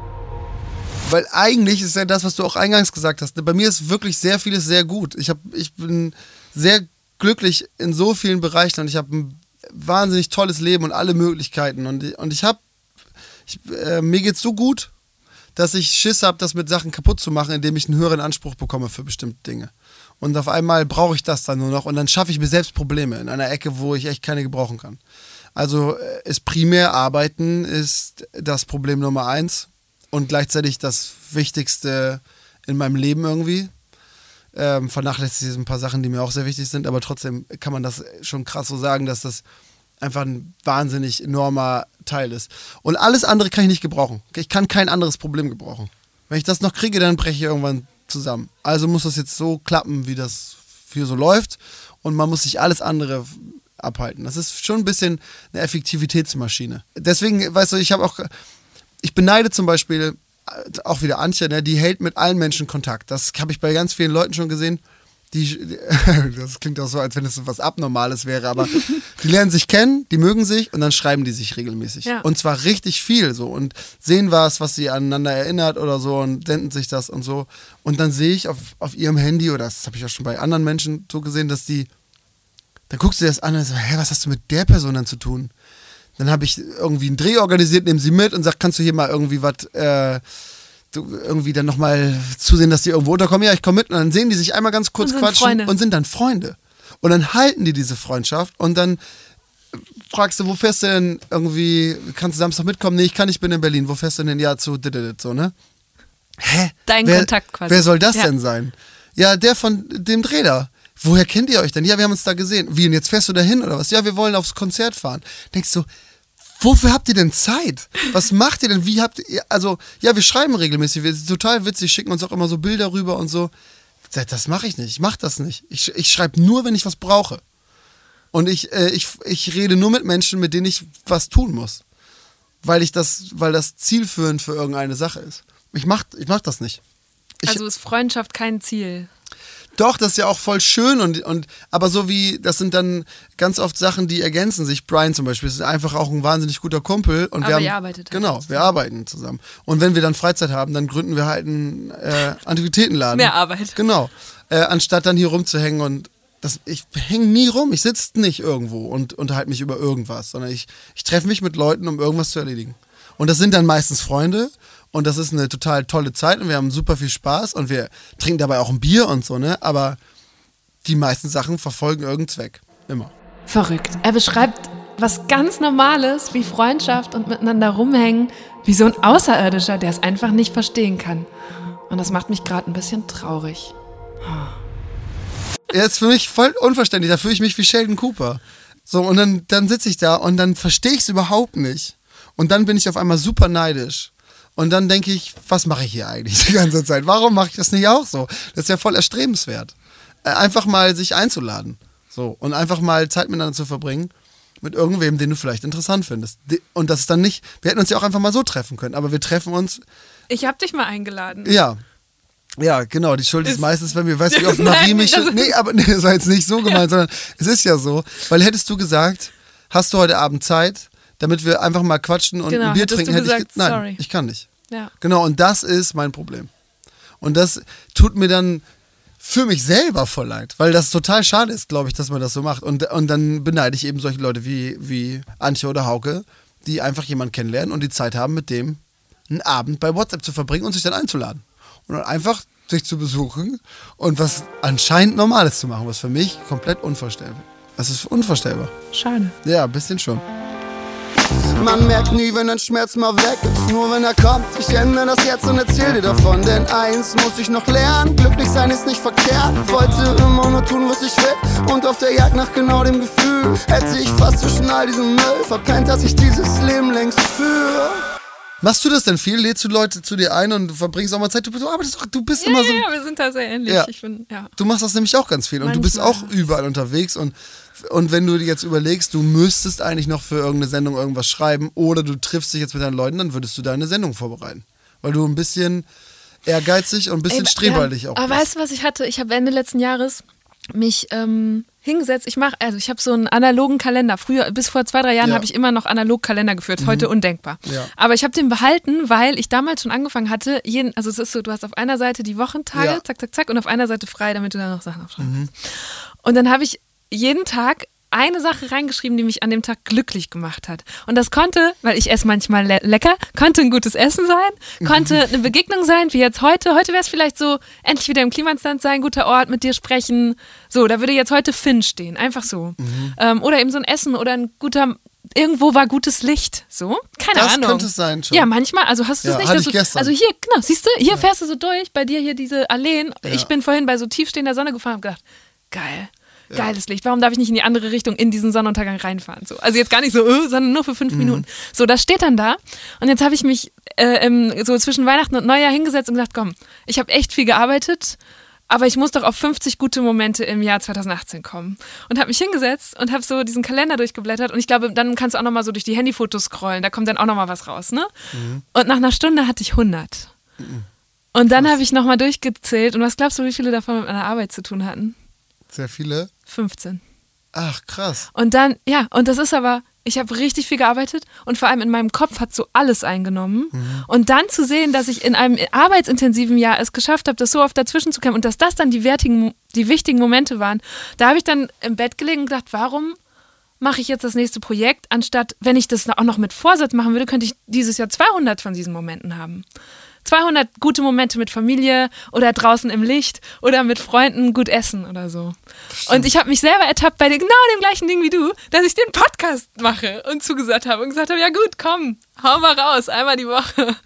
A: Weil eigentlich ist ja das, was du auch eingangs gesagt hast. Bei mir ist wirklich sehr vieles sehr gut. Ich, hab, ich bin sehr glücklich in so vielen Bereichen und ich habe ein wahnsinnig tolles Leben und alle Möglichkeiten. Und, und ich habe, äh, mir geht's so gut, dass ich Schiss habe, das mit Sachen kaputt zu machen, indem ich einen höheren Anspruch bekomme für bestimmte Dinge. Und auf einmal brauche ich das dann nur noch und dann schaffe ich mir selbst Probleme in einer Ecke, wo ich echt keine gebrauchen kann. Also äh, ist primär Arbeiten ist das Problem Nummer eins und gleichzeitig das Wichtigste in meinem Leben irgendwie. Ähm, vernachlässigt ein paar Sachen, die mir auch sehr wichtig sind, aber trotzdem kann man das schon krass so sagen, dass das einfach ein wahnsinnig enormer Teil ist. Und alles andere kann ich nicht gebrauchen. Ich kann kein anderes Problem gebrauchen. Wenn ich das noch kriege, dann breche ich irgendwann zusammen. Also muss das jetzt so klappen, wie das hier so läuft. Und man muss sich alles andere abhalten. Das ist schon ein bisschen eine Effektivitätsmaschine. Deswegen, weißt du, ich habe auch ich beneide zum Beispiel äh, auch wieder Antje, ne, die hält mit allen Menschen Kontakt. Das habe ich bei ganz vielen Leuten schon gesehen. Die, das klingt auch so, als wenn es so was Abnormales wäre, aber die lernen sich kennen, die mögen sich und dann schreiben die sich regelmäßig. Ja. Und zwar richtig viel so und sehen was, was sie aneinander erinnert oder so und senden sich das und so. Und dann sehe ich auf, auf ihrem Handy, oder das habe ich auch schon bei anderen Menschen so gesehen, dass die, dann guckst du dir das an und so, hä, was hast du mit der Person dann zu tun? Dann habe ich irgendwie einen Dreh organisiert, nehme sie mit und sage, kannst du hier mal irgendwie was, äh, irgendwie dann nochmal zusehen, dass die irgendwo unterkommen. Ja, ich komme mit und dann sehen die sich einmal ganz kurz und quatschen Freunde. und sind dann Freunde. Und dann halten die diese Freundschaft und dann fragst du, wo fährst du denn irgendwie, kannst du Samstag mitkommen? Nee, ich kann, ich bin in Berlin. Wo fährst du denn? Ja, zu so, ne? Hä?
E: Dein wer, Kontakt quasi.
A: Wer soll das ja. denn sein? Ja, der von dem Dreh da. Woher kennt ihr euch denn? Ja, wir haben uns da gesehen. Wie, und jetzt fährst du da hin oder was? Ja, wir wollen aufs Konzert fahren. Denkst du, Wofür habt ihr denn Zeit? Was macht ihr denn? Wie habt ihr, also, ja, wir schreiben regelmäßig, wir sind total witzig, schicken uns auch immer so Bilder rüber und so. Das mache ich nicht, ich mache das nicht. Ich, ich schreibe nur, wenn ich was brauche. Und ich, äh, ich, ich rede nur mit Menschen, mit denen ich was tun muss. Weil ich das, weil das zielführend für irgendeine Sache ist. Ich mach, ich mach das nicht.
E: Ich, also ist Freundschaft kein Ziel?
A: Doch, das ist ja auch voll schön und, und aber so wie, das sind dann ganz oft Sachen, die ergänzen sich. Brian zum Beispiel ist einfach auch ein wahnsinnig guter Kumpel. Und aber wir haben, ihr arbeitet halt Genau, wir arbeiten zusammen. Und wenn wir dann Freizeit haben, dann gründen wir halt einen äh, Antiquitätenladen.
E: Mehr Arbeit.
A: Genau. Äh, anstatt dann hier rumzuhängen und das, ich hänge nie rum, ich sitze nicht irgendwo und unterhalte mich über irgendwas, sondern ich, ich treffe mich mit Leuten, um irgendwas zu erledigen. Und das sind dann meistens Freunde und das ist eine total tolle Zeit und wir haben super viel Spaß und wir trinken dabei auch ein Bier und so, ne? Aber die meisten Sachen verfolgen irgendeinen Zweck. Immer.
B: Verrückt. Er beschreibt was ganz Normales wie Freundschaft und miteinander rumhängen, wie so ein Außerirdischer, der es einfach nicht verstehen kann. Und das macht mich gerade ein bisschen traurig.
A: Er ist für mich voll unverständlich. Da fühle ich mich wie Sheldon Cooper. So, und dann, dann sitze ich da und dann verstehe ich es überhaupt nicht. Und dann bin ich auf einmal super neidisch. Und dann denke ich, was mache ich hier eigentlich die ganze Zeit? Warum mache ich das nicht auch so? Das ist ja voll erstrebenswert. Äh, einfach mal sich einzuladen. So. Und einfach mal Zeit miteinander zu verbringen. mit irgendwem, den du vielleicht interessant findest. Und das ist dann nicht, wir hätten uns ja auch einfach mal so treffen können, aber wir treffen uns,
B: Ich habe dich mal eingeladen.
A: ja. Ja, genau, die Schuld ist,
B: Ist-
A: meistens, wenn wir, weißt du, wie oft Marie mich, nee, aber nee, das war jetzt nicht so gemeint, sondern es ist ja so, weil hättest du gesagt, hast du heute Abend Zeit, damit wir einfach mal quatschen und
B: Genau,
A: ein Bier trinken, hätte ich,
B: gesagt,
A: ge- nein,
B: sorry.
A: ich kann nicht.
B: Ja.
A: Genau, und das ist mein Problem. Und das tut mir dann für mich selber voll leid, weil das total schade ist, glaube ich, dass man das so macht. Und, und dann beneide ich eben solche Leute wie, wie Antje oder Hauke, die einfach jemanden kennenlernen und die Zeit haben, mit dem einen Abend bei WhatsApp zu verbringen und sich dann einzuladen. Und dann einfach sich zu besuchen und was anscheinend Normales zu machen, was für mich komplett unvorstellbar Das ist unvorstellbar.
B: Schade.
A: Ja, ein bisschen schon.
H: Man merkt nie, wenn ein Schmerz mal weg ist, nur wenn er kommt. Ich ändere das jetzt und erzähl dir davon, denn eins muss ich noch lernen. Glücklich sein ist nicht verkehrt. Wollte immer nur tun, was ich will und auf der Jagd nach genau dem Gefühl. Hätte ich fast zwischen all diesem Müll verpennt, dass ich dieses Leben längst führe.
A: Machst du das denn viel? Lädst du Leute zu dir ein und du verbringst auch mal Zeit? Du, du arbeitest doch, du bist
B: Ja,
A: immer so.
B: ja, wir sind da sehr ähnlich.
A: Ja.
B: Ich bin, ja.
A: Du machst das nämlich auch ganz viel und du bist
B: Manchmal.
A: auch überall unterwegs und, und wenn du dir jetzt überlegst, du müsstest eigentlich noch für irgendeine Sendung irgendwas schreiben oder du triffst dich jetzt mit deinen Leuten, dann würdest du deine Sendung vorbereiten. Weil du ein bisschen ehrgeizig und ein bisschen
B: Ey,
A: streberlich auch
B: Aber
A: bist.
B: weißt du, was ich hatte? Ich habe Ende letzten Jahres mich ähm, hingesetzt. Ich mache, also ich habe so einen analogen Kalender. Früher, bis vor zwei, drei Jahren,
A: Ja.
B: habe ich immer noch analog Kalender geführt. Heute undenkbar.
A: Ja.
B: Aber ich habe den behalten, weil ich damals schon angefangen hatte. Jeden, also es ist so, du hast auf einer Seite die Wochentage,
A: Ja.
B: zack, zack, zack, und auf einer Seite frei, damit du da noch Sachen aufschreiben kannst. Und dann habe ich jeden Tag eine Sache reingeschrieben, die mich an dem Tag glücklich gemacht hat. Und das konnte, weil ich esse manchmal le lecker, konnte ein gutes Essen sein, konnte eine Begegnung sein, wie jetzt heute. Heute wäre es vielleicht so, endlich wieder im Klimansland sein, guter Ort, mit dir sprechen. So, da würde jetzt heute Finn stehen, einfach so. Ähm, oder eben so ein Essen oder ein guter, irgendwo war gutes Licht. So, keine
A: Das
B: Ahnung.
A: könnte es sein schon.
B: Ja, manchmal, also hast du
A: Ja,
B: es nicht, dass
A: ich
B: du,
A: gestern.
B: also hier, genau, siehst du, hier fährst du so durch, bei dir hier diese Alleen. Ich bin vorhin bei so tiefstehender Sonne gefahren und gedacht, geil. Geiles Licht. Warum darf ich nicht in die andere Richtung in diesen Sonnenuntergang reinfahren? So. Also jetzt gar nicht so, äh, sondern nur für fünf
A: Mhm.
B: Minuten. So, das steht dann da. Und jetzt habe ich mich äh, im, so zwischen Weihnachten und Neujahr hingesetzt und gedacht, komm, ich habe echt viel gearbeitet, aber ich muss doch auf 50 gute Momente im Jahr 2018 kommen. Und habe mich hingesetzt und habe so diesen Kalender durchgeblättert. Und ich glaube, dann kannst du auch nochmal so durch die Handyfotos scrollen. Da kommt dann auch nochmal was raus, ne?
A: Mhm.
B: Und nach einer Stunde hatte ich 100. Und dann habe ich nochmal durchgezählt. Und was glaubst du, wie viele davon mit meiner Arbeit zu tun hatten?
A: Sehr viele.
B: 15.
A: Ach, krass.
B: Und dann, ja, und das ist aber, ich habe richtig viel gearbeitet und vor allem in meinem Kopf hat so alles eingenommen. Und dann zu sehen, dass ich in einem arbeitsintensiven Jahr es geschafft habe, das so oft dazwischen zu kämpfen und dass das dann die wertigen, die wichtigen Momente waren, da habe ich dann im Bett gelegen und gedacht, warum mache ich jetzt das nächste Projekt, anstatt, wenn ich das auch noch mit Vorsatz machen würde, könnte ich dieses Jahr 200 von diesen Momenten haben. 200 gute Momente mit Familie oder draußen im Licht oder mit Freunden gut essen oder so. Und ich habe mich selber ertappt bei genau dem gleichen Ding wie du, dass ich den Podcast mache und zugesagt habe und gesagt habe, ja gut, komm, hau mal raus, einmal die Woche.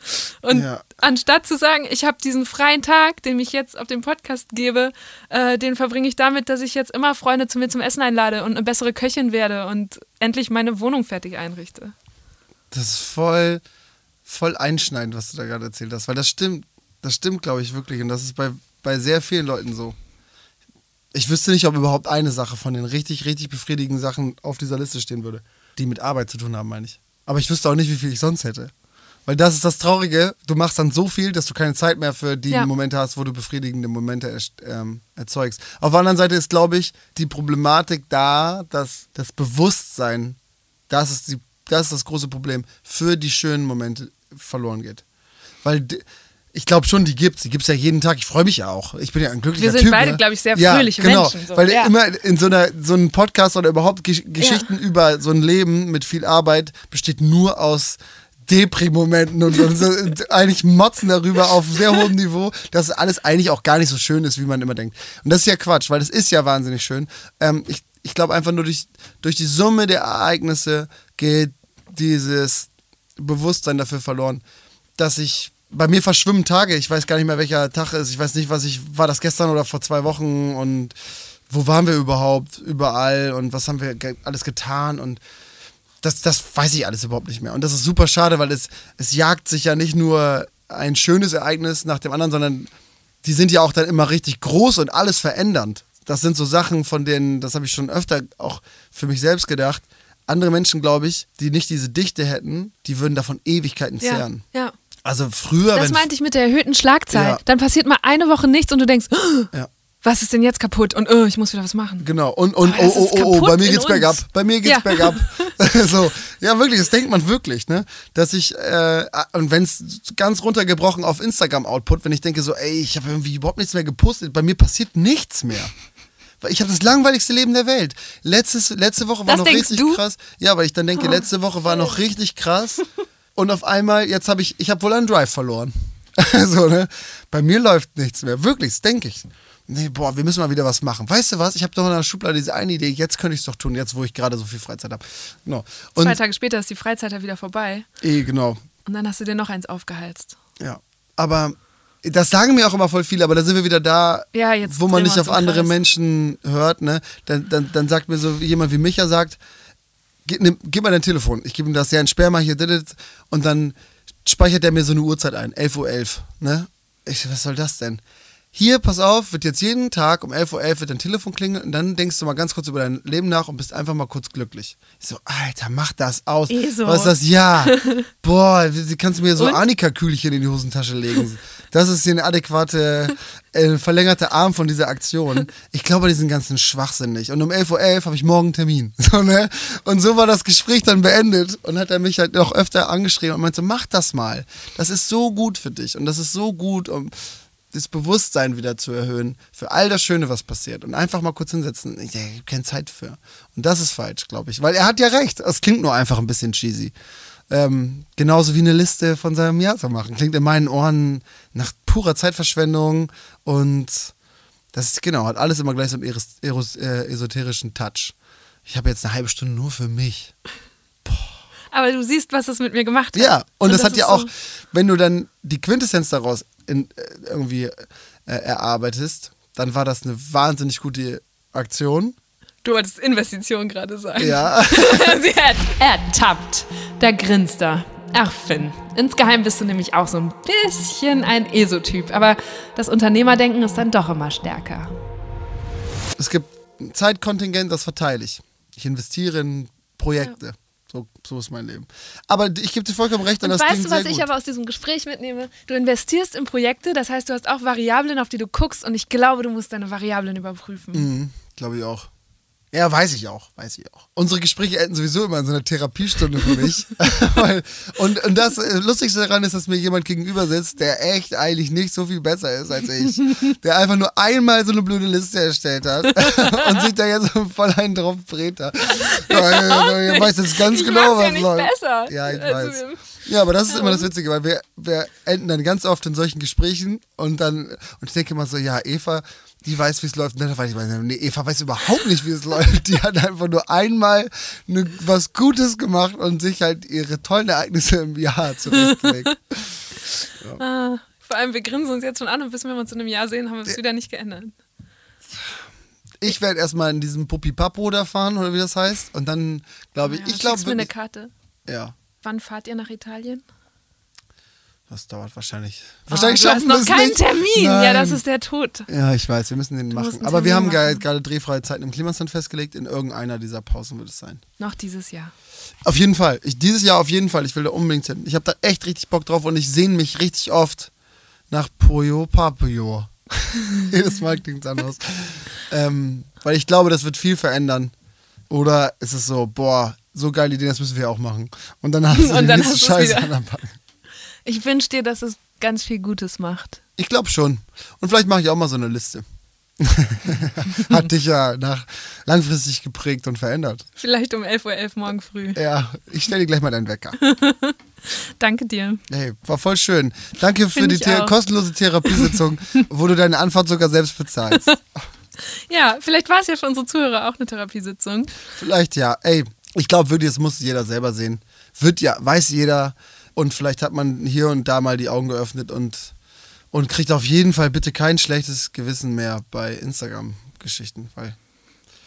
B: Und
A: Ja.
B: anstatt zu sagen, ich habe diesen freien Tag, den ich jetzt auf dem Podcast gebe, äh, den verbringe ich damit, dass ich jetzt immer Freunde zu mir zum Essen einlade und eine bessere Köchin werde und endlich meine Wohnung fertig einrichte.
A: Das ist voll, voll einschneidend, was du da gerade erzählt hast. Weil das stimmt, das stimmt, glaube ich, wirklich. Und das ist bei, bei sehr vielen Leuten so. Ich wüsste nicht, ob überhaupt eine Sache von den richtig, richtig befriedigenden Sachen auf dieser Liste stehen würde, die mit Arbeit zu tun haben, meine ich. Aber ich wüsste auch nicht, wie viel ich sonst hätte. Weil das ist das Traurige, du machst dann so viel, dass du keine Zeit mehr für die
B: Ja.
A: Momente hast, wo du befriedigende Momente erst- ähm, erzeugst. Auf der anderen Seite ist, glaube ich, die Problematik da, dass das Bewusstsein, das ist, die, das ist das große Problem, für die schönen Momente verloren geht. Weil ich glaube schon, die gibt's. Die gibt's ja jeden Tag. Ich freue mich ja auch. Ich bin ja ein glücklicher
B: Wir sind
A: Typ.
B: beide,
A: ne?
B: glaub ich, sehr
A: ja,
B: fröhliche
A: genau,
B: Menschen, so,
A: Weil
B: ja.
A: immer in so einer so einem Podcast oder überhaupt Gesch Geschichten über so ein Leben mit viel Arbeit besteht nur aus Depri-Momenten und, und so, und eigentlich motzen darüber auf sehr hohem Niveau, dass alles eigentlich auch gar nicht so schön ist, wie man immer denkt. Und das ist ja Quatsch, weil es ist ja wahnsinnig schön. Ähm, ich ich glaube einfach nur durch, durch die Summe der Ereignisse geht dieses Bewusstsein dafür verloren, dass ich bei mir verschwimmen Tage. Ich weiß gar nicht mehr, welcher Tag ist. Ich weiß nicht, was ich war das gestern oder vor zwei Wochen und wo waren wir überhaupt überall und was haben wir alles getan und das, das weiß ich alles überhaupt nicht mehr. Und das ist super schade, weil es, es jagt sich ja nicht nur ein schönes Ereignis nach dem anderen, sondern die sind ja auch dann immer richtig groß und alles verändernd. Das sind so Sachen, von denen, das habe ich schon öfter auch für mich selbst gedacht. Andere Menschen, glaube ich, die nicht diese Dichte hätten, die würden davon Ewigkeiten
B: Ja,
A: zehren.
B: ja.
A: Also früher,
B: Das
A: wenn
B: meinte ich mit der erhöhten Schlagzeit.
A: Ja.
B: Dann passiert mal eine Woche nichts und du denkst, oh,
A: ja.
B: was ist denn jetzt kaputt? Und oh, ich muss wieder was machen.
A: Genau, und, und oh, oh, oh, oh, bei mir geht's
B: uns.
A: bergab. Bei mir geht's
B: Ja.
A: bergab. so, ja, wirklich, das denkt man wirklich, ne? Dass ich, äh, und wenn's ganz runtergebrochen auf Instagram-Output, wenn ich denke so, ey, ich habe irgendwie überhaupt nichts mehr gepostet, bei mir passiert nichts mehr. Ich habe das langweiligste Leben der Welt. Letztes, letzte Woche war
B: Das
A: noch richtig
B: du?
A: krass. Ja, weil ich dann denke, letzte Woche war noch richtig krass. Und auf einmal, jetzt habe ich, ich habe wohl einen Drive verloren. so, ne? Bei mir läuft nichts mehr. Wirklich, denke ich. Nee, boah, wir müssen mal wieder was machen. Weißt du was? Ich habe doch in der Schublade diese eine Idee. Jetzt könnte ich es doch tun, jetzt wo ich gerade so viel Freizeit habe. Genau. Und,
B: Zwei Tage später ist die Freizeit ja wieder vorbei.
A: eh, genau.
B: Und dann hast du dir noch eins aufgeheizt.
A: Ja. Aber das sagen mir auch immer voll viele, aber da sind wir wieder da,
B: Ja,
A: wo man nicht auf andere
B: Kreis.
A: Menschen hört, ne? Dann, dann, dann sagt mir so jemand wie Micha sagt, gib, nimm, gib mal dein Telefon. Ich gebe ihm das, ja, entsperr mal hier, und dann speichert er mir so eine Uhrzeit ein, 11.11 Uhr, ne? Ich was soll das denn? Hier, pass auf, wird jetzt jeden Tag um 11.11 Uhr wird dein Telefon klingeln und dann denkst du mal ganz kurz über dein Leben nach und bist einfach mal kurz glücklich. Ich so, Alter, mach das aus.
B: Eh so.
A: Was ist das? Ja. Boah, wie kannst du mir so
B: Und?
A: Annika-Kühlchen in die Hosentasche legen. Das ist hier eine adäquate, äh, verlängerte Arm von dieser Aktion. Ich glaube, die sind ganzen schwachsinnig. Und um 11.11 Uhr habe ich morgen einen Termin. So, ne? Und so war das Gespräch dann beendet. Und hat er mich halt noch öfter angeschrieben und meinte, mach das mal. Das ist so gut für dich. Und das ist so gut, um das Bewusstsein wieder zu erhöhen für all das Schöne, was passiert. Und einfach mal kurz hinsetzen. Ich habe keine Zeit für. Und das ist falsch, glaube ich. Weil er hat ja recht. Es klingt nur einfach ein bisschen cheesy. Ähm, genauso wie eine Liste von seinem Jahr zu machen. Klingt in meinen Ohren nach purer Zeitverschwendung und das ist genau, hat alles immer gleich so einen eros, eros, äh, esoterischen Touch. Ich habe jetzt eine halbe Stunde nur für mich.
B: Aber du siehst, was es mit mir gemacht hat.
A: Ja, und, das, hat
B: ist
A: ja
B: so-
A: auch, wenn du dann die Quintessenz daraus in, äh, irgendwie äh, erarbeitest, dann war das eine wahnsinnig gute Aktion.
B: Du wolltest Investition gerade sagen.
A: Ja.
B: Sie hat ertappt. Da grinst er. Ach, Finn. Insgeheim bist du nämlich auch so ein bisschen ein ESO-Typ. Aber das Unternehmerdenken ist dann doch immer stärker.
A: es gibt ein Zeitkontingent, das verteile ich. Ich investiere in Projekte. So, so ist mein Leben. Aber ich gebe dir vollkommen recht, und,
B: Und
A: das
B: weißt du, was ich
A: gut.
B: aber aus diesem Gespräch mitnehme? Du investierst in Projekte, das heißt, du hast auch Variablen, auf die du guckst. Und ich glaube, du musst deine Variablen überprüfen.
A: Mhm, Glaube ich auch. Ja, weiß ich auch, weiß ich auch. Unsere Gespräche enden sowieso immer in so einer Therapiestunde für mich. Und, und das äh, Lustigste daran ist, dass mir jemand gegenüber sitzt, der echt eigentlich nicht so viel besser ist als ich. Der einfach nur einmal so eine blöde Liste erstellt hat und sich da jetzt voll einen drauf brät. Ja, ich weiß jetzt ganz
B: Ich
A: genau, was
B: ja nicht
A: läuft.
B: besser.
A: Ja, ich
B: Also,
A: weiß. Ja, aber das ist immer das Witzige, weil wir, wir enden dann ganz oft in solchen Gesprächen und dann, und ich denke immer so, ja, Eva, die weiß, wie es läuft. Ich, nee, Eva weiß überhaupt nicht, wie es läuft. Die hat einfach nur einmal ne, was Gutes gemacht und sich halt ihre tollen Ereignisse im Jahr zurechtgelegt.
B: Ah, vor allem, wir grinsen uns jetzt schon an und wissen, wenn wir uns in einem Jahr sehen, haben wir es wieder nicht geändert.
A: Ich werde erstmal in diesem Puppi-Papo da fahren, oder wie das heißt. Und dann, glaube ich,
B: Ja,
A: ich
B: schickst
A: glaube
B: mir eine Karte.
A: ja,
B: Wann fahrt ihr nach Italien?
A: Das dauert wahrscheinlich.
B: Oh,
A: Wahrscheinlich
B: du hast
A: schaffen
B: noch
A: wir es
B: keinen
A: nicht.
B: Termin. Ja,
A: Nein.
B: das ist der Tod.
A: Ja, ich weiß, wir müssen den
B: musst
A: machen. Aber wir haben
B: machen.
A: gerade drehfreie Zeiten im Klimasland festgelegt. In irgendeiner dieser Pausen wird es sein.
B: Noch dieses Jahr.
A: Auf jeden Fall. Ich, dieses Jahr auf jeden Fall. Ich will da unbedingt hin. Ich habe da echt richtig Bock drauf und ich sehne mich richtig oft nach Puyo Papuyo. Jedes Mal klingt es anders. ähm, weil ich glaube, das wird viel verändern. Oder ist es so, boah, so geile Idee, das müssen wir auch machen. Und dann hast du
B: Und
A: die
B: dann
A: nächste
B: hast
A: Scheiße an der Backe.
B: Ich wünsche dir, dass es ganz viel Gutes macht.
A: Ich glaube schon. Und vielleicht mache ich auch mal so eine Liste. Hat dich ja nach langfristig geprägt und verändert.
B: Vielleicht um 11.11 Uhr morgen früh.
A: Ja, ich stelle dir gleich mal deinen Wecker.
B: Danke dir.
A: Hey, war voll schön. Danke für
B: Find
A: die
B: ich
A: The
B: auch.
A: kostenlose Therapiesitzung, wo du deine Anfahrt sogar selbst bezahlst.
B: Ja, vielleicht war es ja für unsere Zuhörer auch eine Therapiesitzung.
A: Vielleicht ja. Ey, ich glaube wirklich, das muss jeder selber sehen. Wird ja, weiß jeder. Und vielleicht hat man hier und da mal die Augen geöffnet und, und kriegt auf jeden Fall bitte kein schlechtes Gewissen mehr bei Instagram-Geschichten. Weil,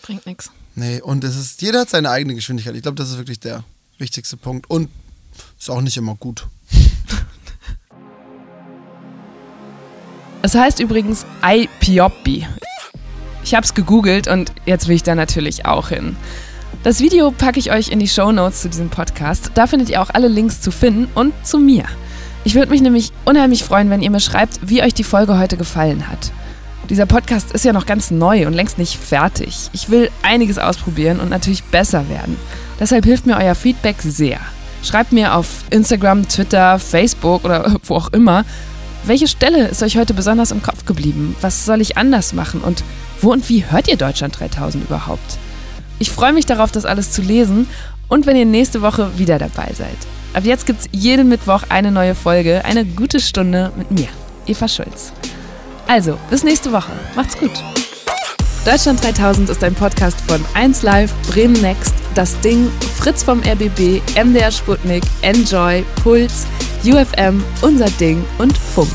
B: Bringt nichts.
A: nee, und es ist, jeder hat seine eigene Geschwindigkeit. Ich glaube, das ist wirklich der wichtigste Punkt. Und ist auch nicht immer gut.
I: Es heißt übrigens Aipioppi. Ich habe es gegoogelt und jetzt will ich da natürlich auch hin.
B: Das Video packe ich euch in die Show Notes zu diesem Podcast. Da findet ihr auch alle Links zu Finn und zu mir. Ich würde mich nämlich unheimlich freuen, wenn ihr mir schreibt, wie euch die Folge heute gefallen hat. Dieser Podcast ist ja noch ganz neu und längst nicht fertig. Ich will einiges ausprobieren und natürlich besser werden. Deshalb hilft mir euer Feedback sehr. Schreibt mir auf Instagram, Twitter, Facebook oder wo auch immer, welche Stelle ist euch heute besonders im Kopf geblieben? Was soll ich anders machen? Und wo und wie hört ihr Deutschland 3000 überhaupt? Ich freue mich darauf, das alles zu lesen und wenn ihr nächste Woche wieder dabei seid. Ab jetzt gibt es jeden Mittwoch eine neue Folge, eine gute Stunde mit mir, Eva Schulz. Also, bis nächste Woche. Macht's gut. Deutschland 3000 ist ein Podcast von 1Live, Bremen Next, Das Ding, Fritz vom RBB, MDR Sputnik, Enjoy, Puls, UFM, Unser Ding und Funk.